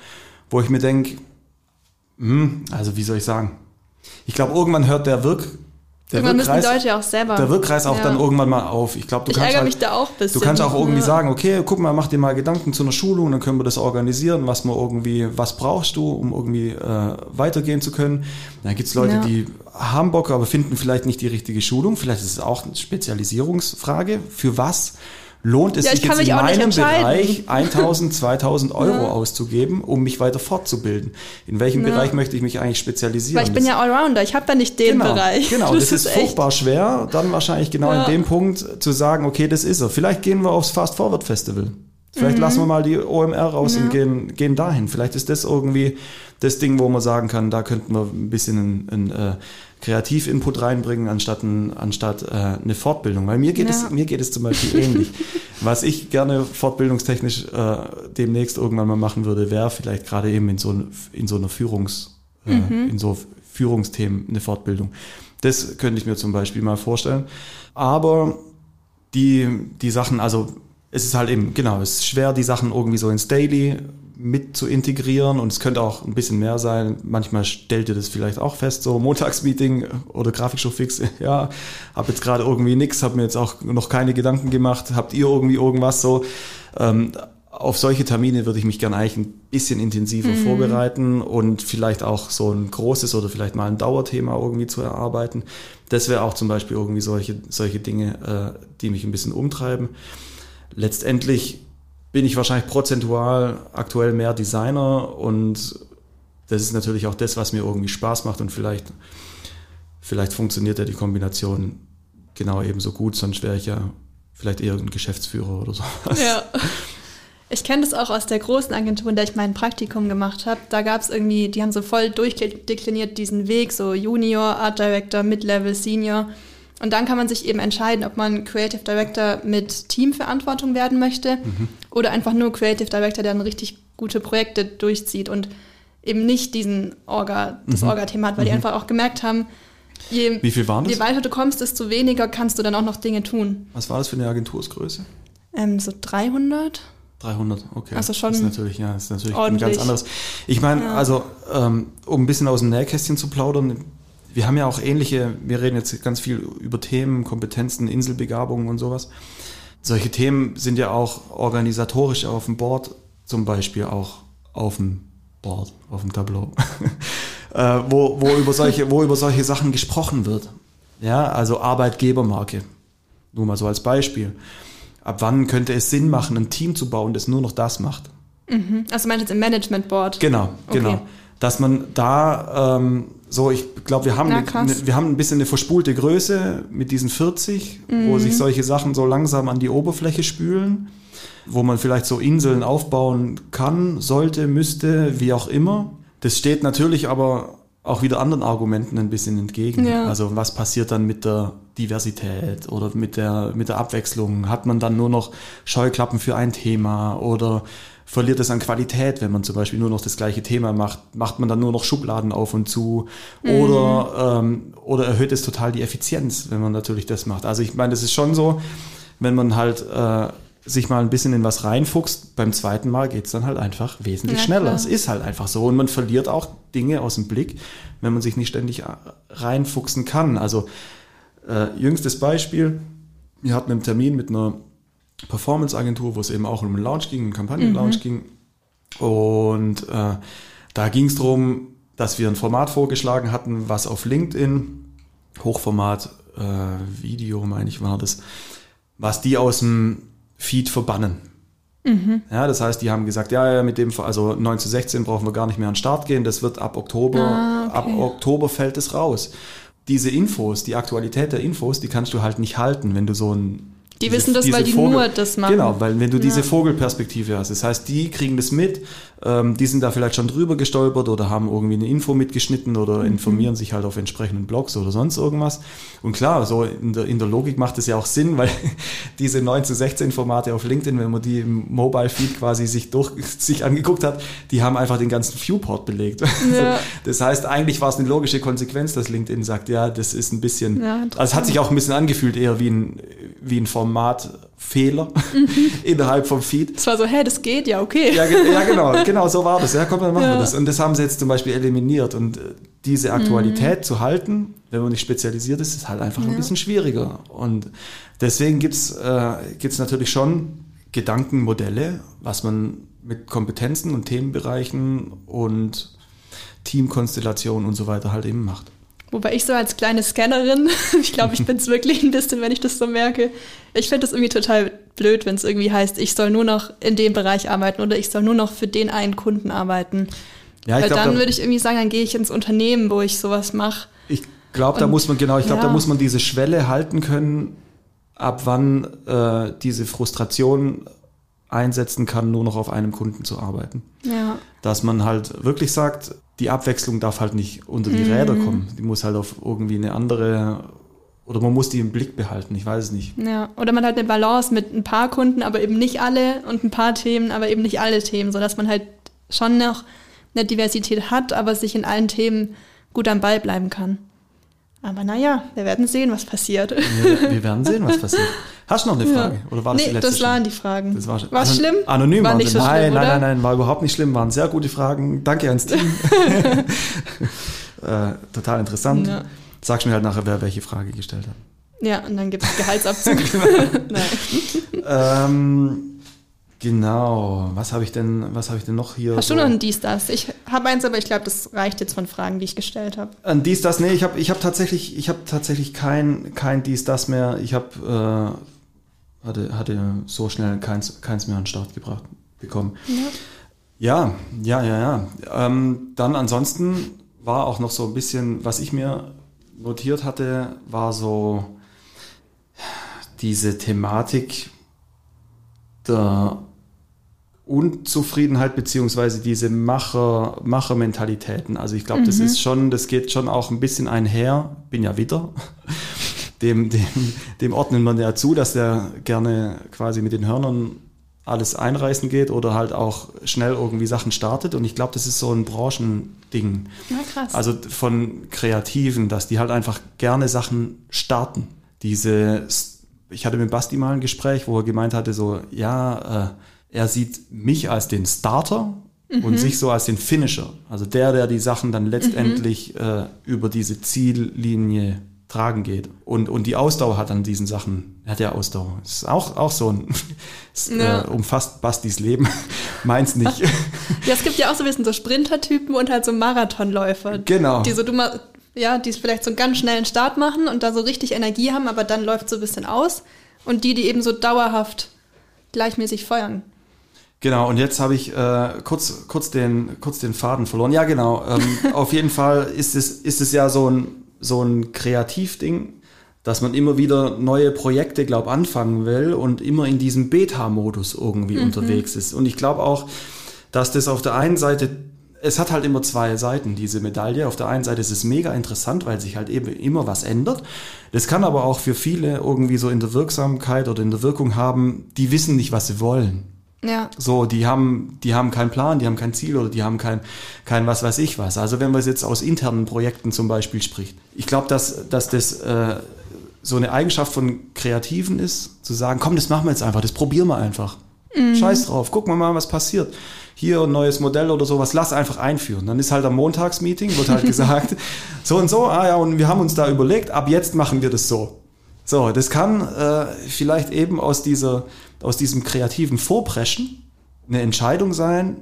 wo ich mir denke, hm, also wie soll ich sagen? Ich glaube, irgendwann hört der Wirk, der irgendwann müssen Wirkkreis, die Leute auch selber. der Wirkkreis auch ja. dann irgendwann mal auf. Ich glaube, du Ich kannst halt, mich da auch ein bisschen. Du kannst auch irgendwie Ja. sagen, okay, guck mal, mach dir mal Gedanken zu einer Schulung, dann können wir das organisieren, was man irgendwie, was brauchst du, um irgendwie äh, weitergehen zu können. Dann gibt's Leute, Ja. die haben Bock, aber finden vielleicht nicht die richtige Schulung. Vielleicht ist es auch eine Spezialisierungsfrage. Für was lohnt es Ja, ich sich jetzt in meinem. Bereich 1000, 2000 Euro Ja. auszugeben, um mich weiter fortzubilden? In welchem Ja. Bereich möchte ich mich eigentlich spezialisieren? Weil ich bin Das- ja Allrounder, ich habe da nicht den genau, Bereich. Genau, das, ist, echt. furchtbar schwer, dann wahrscheinlich genau in dem Punkt zu sagen, okay, das ist er. Vielleicht gehen wir aufs Fast Forward Festival. Vielleicht Mhm. lassen wir mal die OMR raus und gehen, gehen dahin. Vielleicht ist das irgendwie das Ding, wo man sagen kann, da könnten wir ein bisschen einen, einen äh, Kreativinput reinbringen, anstatt, ein, anstatt äh, eine Fortbildung. Weil mir geht, Ja. es, mir geht es zum Beispiel ähnlich. Was ich gerne fortbildungstechnisch äh, demnächst irgendwann mal machen würde, wäre vielleicht gerade eben in so, in so einer Führungs, äh, Mhm. in so Führungsthemen eine Fortbildung. Das könnte ich mir zum Beispiel mal vorstellen. Aber die, die Sachen, also es ist halt eben, genau, es ist schwer, die Sachen irgendwie so ins Daily mit zu integrieren und es könnte auch ein bisschen mehr sein. Manchmal stellt ihr das vielleicht auch fest, so Montagsmeeting oder Grafikshow fix, ja, hab jetzt gerade irgendwie nix, hab mir jetzt auch noch keine Gedanken gemacht, habt ihr irgendwie irgendwas so? Ähm, auf solche Termine würde ich mich gerne eigentlich ein bisschen intensiver vorbereiten und vielleicht auch so ein großes oder vielleicht mal ein Dauerthema irgendwie zu erarbeiten. Das wäre auch zum Beispiel irgendwie solche, solche Dinge, äh, die mich ein bisschen umtreiben. Letztendlich bin ich wahrscheinlich prozentual aktuell mehr Designer und das ist natürlich auch das, was mir irgendwie Spaß macht und vielleicht, vielleicht funktioniert ja die Kombination genau ebenso gut, sonst wäre ich ja vielleicht eher ein Geschäftsführer oder so. Ja. Ich kenne das auch aus der großen Agentur, in der ich mein Praktikum gemacht habe. Da gab es irgendwie, die haben so voll durchdekliniert diesen Weg, so Junior, Art Director, Mid-Level, Senior. Und dann kann man sich eben entscheiden, ob man Creative Director mit Teamverantwortung werden möchte oder einfach nur Creative Director, der dann richtig gute Projekte durchzieht und eben nicht diesen Orga, das Orga-Thema hat, weil die einfach auch gemerkt haben, je, Wie viel waren das? je weiter du kommst, desto weniger kannst du dann auch noch Dinge tun. Was war das für eine Agentursgröße? Ähm, so 300? 300, okay. Also schon das ist natürlich, ja, das ist natürlich ein ganz anderes. Ich meine, Ja. also, ähm, um ein bisschen aus dem Nähkästchen zu plaudern, wir haben ja auch ähnliche, wir reden jetzt ganz viel über Themen, Kompetenzen, Inselbegabungen und sowas. Solche Themen sind ja auch organisatorisch auf dem Board, zum Beispiel auch auf dem Board, auf dem Tableau, äh, wo, wo, über solche, wo über solche Sachen gesprochen wird. Ja, also Arbeitgebermarke. Nur mal so als Beispiel. Ab wann könnte es Sinn machen, ein Team zu bauen, das nur noch das macht? Also meinst jetzt im Management Board? Genau, Okay. Dass man da ähm, so, ich glaube, wir haben Na, krass. eine, wir haben ein bisschen eine verspulte Größe mit diesen 40, wo Mhm. sich solche Sachen so langsam an die Oberfläche spülen, wo man vielleicht so Inseln aufbauen kann, sollte, müsste, wie auch immer. Das steht natürlich aber auch wieder anderen Argumenten ein bisschen entgegen. Ja. Also was passiert dann mit der Diversität oder mit der, mit der Abwechslung? Hat man dann nur noch Scheuklappen für ein Thema oder verliert es an Qualität, wenn man zum Beispiel nur noch das gleiche Thema macht? Macht man dann nur noch Schubladen auf und zu? Oder, ähm, oder erhöht es total die Effizienz, wenn man natürlich das macht? Also ich meine, das ist schon so, wenn man halt äh, sich mal ein bisschen in was reinfuchst, beim zweiten Mal geht's dann halt einfach wesentlich Ja, schneller. Es ist halt einfach so. Und man verliert auch Dinge aus dem Blick, wenn man sich nicht ständig äh, reinfuchsen kann. Also äh, jüngstes Beispiel, wir hatten einen Termin mit einer Performance-Agentur, wo es eben auch um einen Launch ging, einen Kampagnen-Launch ging. Und äh, da ging es darum, dass wir ein Format vorgeschlagen hatten, was auf LinkedIn, Hochformat äh, Video, meine ich, war das, was die aus dem Feed verbannen. Ja, das heißt, die haben gesagt, ja, ja, mit dem, also 9 zu 16 brauchen wir gar nicht mehr an den Start gehen, das wird ab Oktober, Ah, okay. ab Oktober fällt es raus. Diese Infos, die Aktualität der Infos, die kannst du halt nicht halten, wenn du so ein Die diese- wissen das, diese weil die Vogel- nur das machen. Genau, weil wenn du diese Ja. Vogelperspektive hast, das heißt, die kriegen das mit, ähm, die sind da vielleicht schon drüber gestolpert oder haben irgendwie eine Info mitgeschnitten Mhm. oder informieren sich halt auf entsprechenden Blogs oder sonst irgendwas. Und klar, so in der, in der Logik macht es ja auch Sinn, weil diese 9 zu 16 Formate auf LinkedIn, wenn man die im Mobile Feed quasi sich durch, sich angeguckt hat, die haben einfach den ganzen Viewport belegt. Ja. Das heißt, eigentlich war es eine logische Konsequenz, dass LinkedIn sagt, ja, das ist ein bisschen, Ja, also es hat sich auch ein bisschen angefühlt, eher wie ein, wie ein Format, Formatfehler mhm. innerhalb vom Feed. Es war so, hä, das geht, ja, okay. Ja, ja, genau, genau so war das. Ja, komm, dann machen ja. wir das. Und das haben sie jetzt zum Beispiel eliminiert. Und äh, diese Aktualität mhm. zu halten, wenn man nicht spezialisiert ist, ist halt einfach ja. ein bisschen schwieriger. Und deswegen gibt's äh, gibt's natürlich schon Gedankenmodelle, was man mit Kompetenzen und Themenbereichen und Teamkonstellationen und so weiter halt eben macht. Wobei ich so als kleine Scannerin, ich glaube, ich bin es wirklich ein bisschen, wenn ich das so merke. Ich finde das irgendwie total blöd, wenn es irgendwie heißt, ich soll nur noch in dem Bereich arbeiten oder ich soll nur noch für den einen Kunden arbeiten. Ja, Weil glaub, dann da, würde ich irgendwie sagen, dann gehe ich ins Unternehmen, wo ich sowas mache. Ich glaube, da muss man, genau, ich glaube, ja. da muss man diese Schwelle halten können, ab wann äh, diese Frustration einsetzen kann, nur noch auf einem Kunden zu arbeiten. Ja. Dass man halt wirklich sagt, die Abwechslung darf halt nicht unter die mhm. Räder kommen. Die muss halt auf irgendwie eine andere oder man muss die im Blick behalten, ich weiß es nicht. Ja, oder man hat eine Balance mit ein paar Kunden, aber eben nicht alle und ein paar Themen, aber eben nicht alle Themen, sodass man halt schon noch eine Diversität hat, aber sich in allen Themen gut am Ball bleiben kann. Aber naja, wir werden sehen, was passiert. Wir, wir werden sehen, was passiert. Hast du noch eine Frage? Ja. Oder war das nee, die letzte? das waren die Fragen. Das war war es schlimm? Anonym war nicht so nein, schlimm, nein, nein, nein, war überhaupt nicht schlimm. Waren sehr gute Fragen. Danke ans Team. äh, total interessant. Ja. Sagst mir halt nachher, wer welche Frage gestellt hat. Ja, und dann gibt es Gehaltsabzug. nein. ähm, Genau. Was habe ich denn, was habe ich denn noch hier? Hast so? du noch ein dies das? Ich habe eins, aber ich glaube, das reicht jetzt von Fragen, die ich gestellt habe. Ein dies das? Nee, ich habe, ich habe tatsächlich, ich habe tatsächlich kein, kein dies das mehr. Ich habe äh, hatte, hatte so schnell keins, keins mehr an den Start gebracht bekommen. Ja, ja, ja, ja. ja. Ähm, dann ansonsten war auch noch so ein bisschen, was ich mir notiert hatte, war so diese Thematik der Unzufriedenheit beziehungsweise diese Macher, Machermentalitäten. Also ich glaube, mhm. das ist schon, das geht schon auch ein bisschen einher. Bin ja wieder. Dem, dem, dem ordnet man ja zu, dass der gerne quasi mit den Hörnern alles einreißen geht oder halt auch schnell irgendwie Sachen startet. Und ich glaube, das ist so ein Branchending. Ja, krass. Also von Kreativen, dass die halt einfach gerne Sachen starten. Diese, ich hatte mit Basti mal ein Gespräch, wo er gemeint hatte, so, ja, äh, er sieht mich als den Starter mhm. und sich so als den Finisher. Also der, der die Sachen dann letztendlich mhm. äh, über diese Ziellinie tragen geht und, und die Ausdauer hat an diesen Sachen. Er hat ja Ausdauer. Das ist auch, auch so ein, es, ja. äh, umfasst Bastis Leben. Meins nicht. ja, es gibt ja auch so ein bisschen so Sprintertypen und halt so Marathonläufer. Genau. Die so, du mal, ja, die vielleicht so einen ganz schnellen Start machen und da so richtig Energie haben, aber dann läuft so ein bisschen aus. Und die, die eben so dauerhaft gleichmäßig feuern. Genau, und jetzt habe ich äh, kurz, kurz, den, kurz den Faden verloren. Ja, genau. Ähm, auf jeden Fall ist es, ist es ja so ein, so ein Kreativding, dass man immer wieder neue Projekte, glaube anfangen will und immer in diesem Beta-Modus irgendwie mhm. unterwegs ist. Und ich glaube auch, dass das auf der einen Seite, es hat halt immer zwei Seiten, diese Medaille. Auf der einen Seite ist es mega interessant, weil sich halt eben immer was ändert. Das kann aber auch für viele irgendwie so in der Wirksamkeit oder in der Wirkung haben, die wissen nicht, was sie wollen. Ja. So, die haben, die haben keinen Plan, die haben kein Ziel oder die haben kein, kein was weiß ich was. Also wenn man jetzt aus internen Projekten zum Beispiel spricht. Ich glaube, dass, dass das äh, so eine Eigenschaft von Kreativen ist, zu sagen, komm, das machen wir jetzt einfach, das probieren wir einfach. Mhm. Scheiß drauf, gucken wir mal, was passiert. Hier ein neues Modell oder sowas, lass einfach einführen. Dann ist halt am Montagsmeeting, wird halt gesagt, so und so, ah ja, und wir haben uns da überlegt, ab jetzt machen wir das so. So, das kann äh, vielleicht eben aus dieser aus diesem kreativen Vorpreschen eine Entscheidung sein,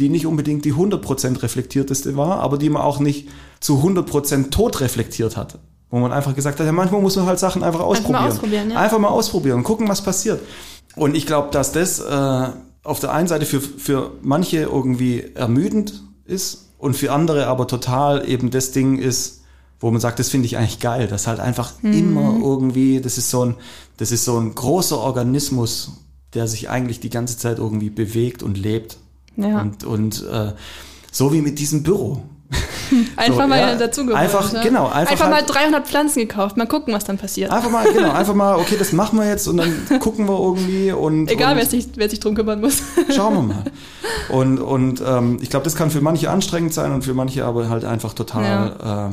die nicht unbedingt die 100% reflektierteste war, aber die man auch nicht zu 100% tot reflektiert hat. Wo man einfach gesagt hat, ja, manchmal muss man halt Sachen einfach ausprobieren. Einfach mal ausprobieren, ja. Einfach mal ausprobieren, gucken, was passiert. Und ich glaube, dass das äh, auf der einen Seite für, für manche irgendwie ermüdend ist und für andere aber total eben das Ding ist, wo man sagt, das finde ich eigentlich geil, dass halt einfach mhm. immer irgendwie, das ist so ein, das ist so ein großer Organismus, der sich eigentlich die ganze Zeit irgendwie bewegt und lebt. Ja. Und, und äh, so wie mit diesem Büro. Einfach so, mal ja, dazu Einfach, ne? genau. Einfach, einfach halt, mal 300 Pflanzen gekauft. Mal gucken, was dann passiert. Einfach mal, genau. Einfach mal, okay, das machen wir jetzt und dann gucken wir irgendwie und. Egal, und wer, sich, wer sich drum kümmern muss. Schauen wir mal. Und, und ähm, ich glaube, das kann für manche anstrengend sein und für manche aber halt einfach total. Ja. Äh,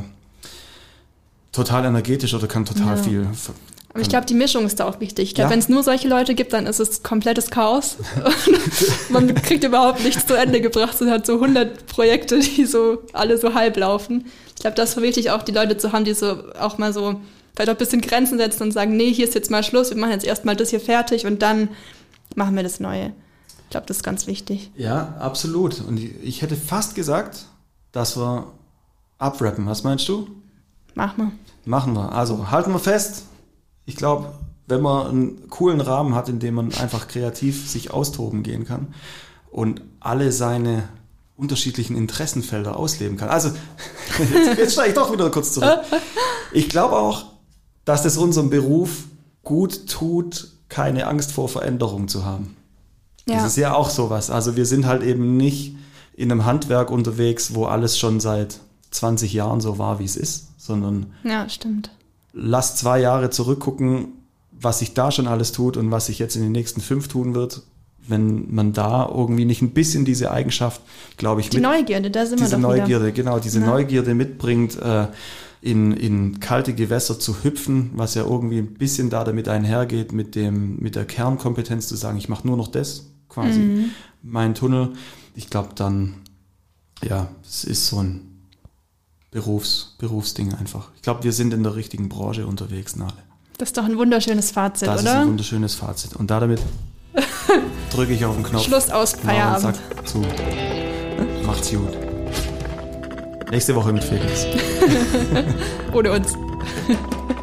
total energetisch oder kann total ja. viel. Aber ich glaube, die Mischung ist da auch wichtig. Ich glaube, ja. wenn es nur solche Leute gibt, dann ist es komplettes Chaos. man kriegt überhaupt nichts zu Ende gebracht. Es hat so 100 Projekte, die so alle so halb laufen. Ich glaube, das ist wichtig, auch die Leute zu haben, die so auch mal so vielleicht auch ein bisschen Grenzen setzen und sagen, nee, hier ist jetzt mal Schluss, wir machen jetzt erstmal das hier fertig und dann machen wir das Neue. Ich glaube, das ist ganz wichtig. Ja, absolut. Und ich hätte fast gesagt, dass wir abrappen. Was meinst du? Machen wir. Machen wir. Also halten wir fest. Ich glaube, wenn man einen coolen Rahmen hat, in dem man einfach kreativ sich austoben gehen kann und alle seine unterschiedlichen Interessenfelder ausleben kann. Also, jetzt, jetzt steige ich doch wieder kurz zurück. Ich glaube auch, dass es unserem Beruf gut tut, keine Angst vor Veränderung zu haben. Ja. Das ist ja auch sowas. Also wir sind halt eben nicht in einem Handwerk unterwegs, wo alles schon seit 20 Jahren so war, wie es ist, sondern ja, stimmt. lass zwei Jahre zurückgucken, was sich da schon alles tut und was sich jetzt in den nächsten fünf tun wird. Wenn man da irgendwie nicht ein bisschen diese Eigenschaft, glaube ich, die mit, Neugierde, da sind diese wir doch Neugierde, wieder. genau, diese ja. Neugierde mitbringt, äh, in, in kalte Gewässer zu hüpfen, was ja irgendwie ein bisschen da damit einhergeht, mit dem, mit der Kernkompetenz zu sagen, ich mache nur noch das, quasi mhm. mein Tunnel. Ich glaube dann, ja, es ist so ein Berufs, Berufsding einfach. Ich glaube, wir sind in der richtigen Branche unterwegs, Nale. Das ist doch ein wunderschönes Fazit, das oder? Das ist ein wunderschönes Fazit. Und damit drücke ich auf den Knopf. Schluss aus Feierabend. Sag zu. Macht's gut. Nächste Woche mit Felix. Ohne uns.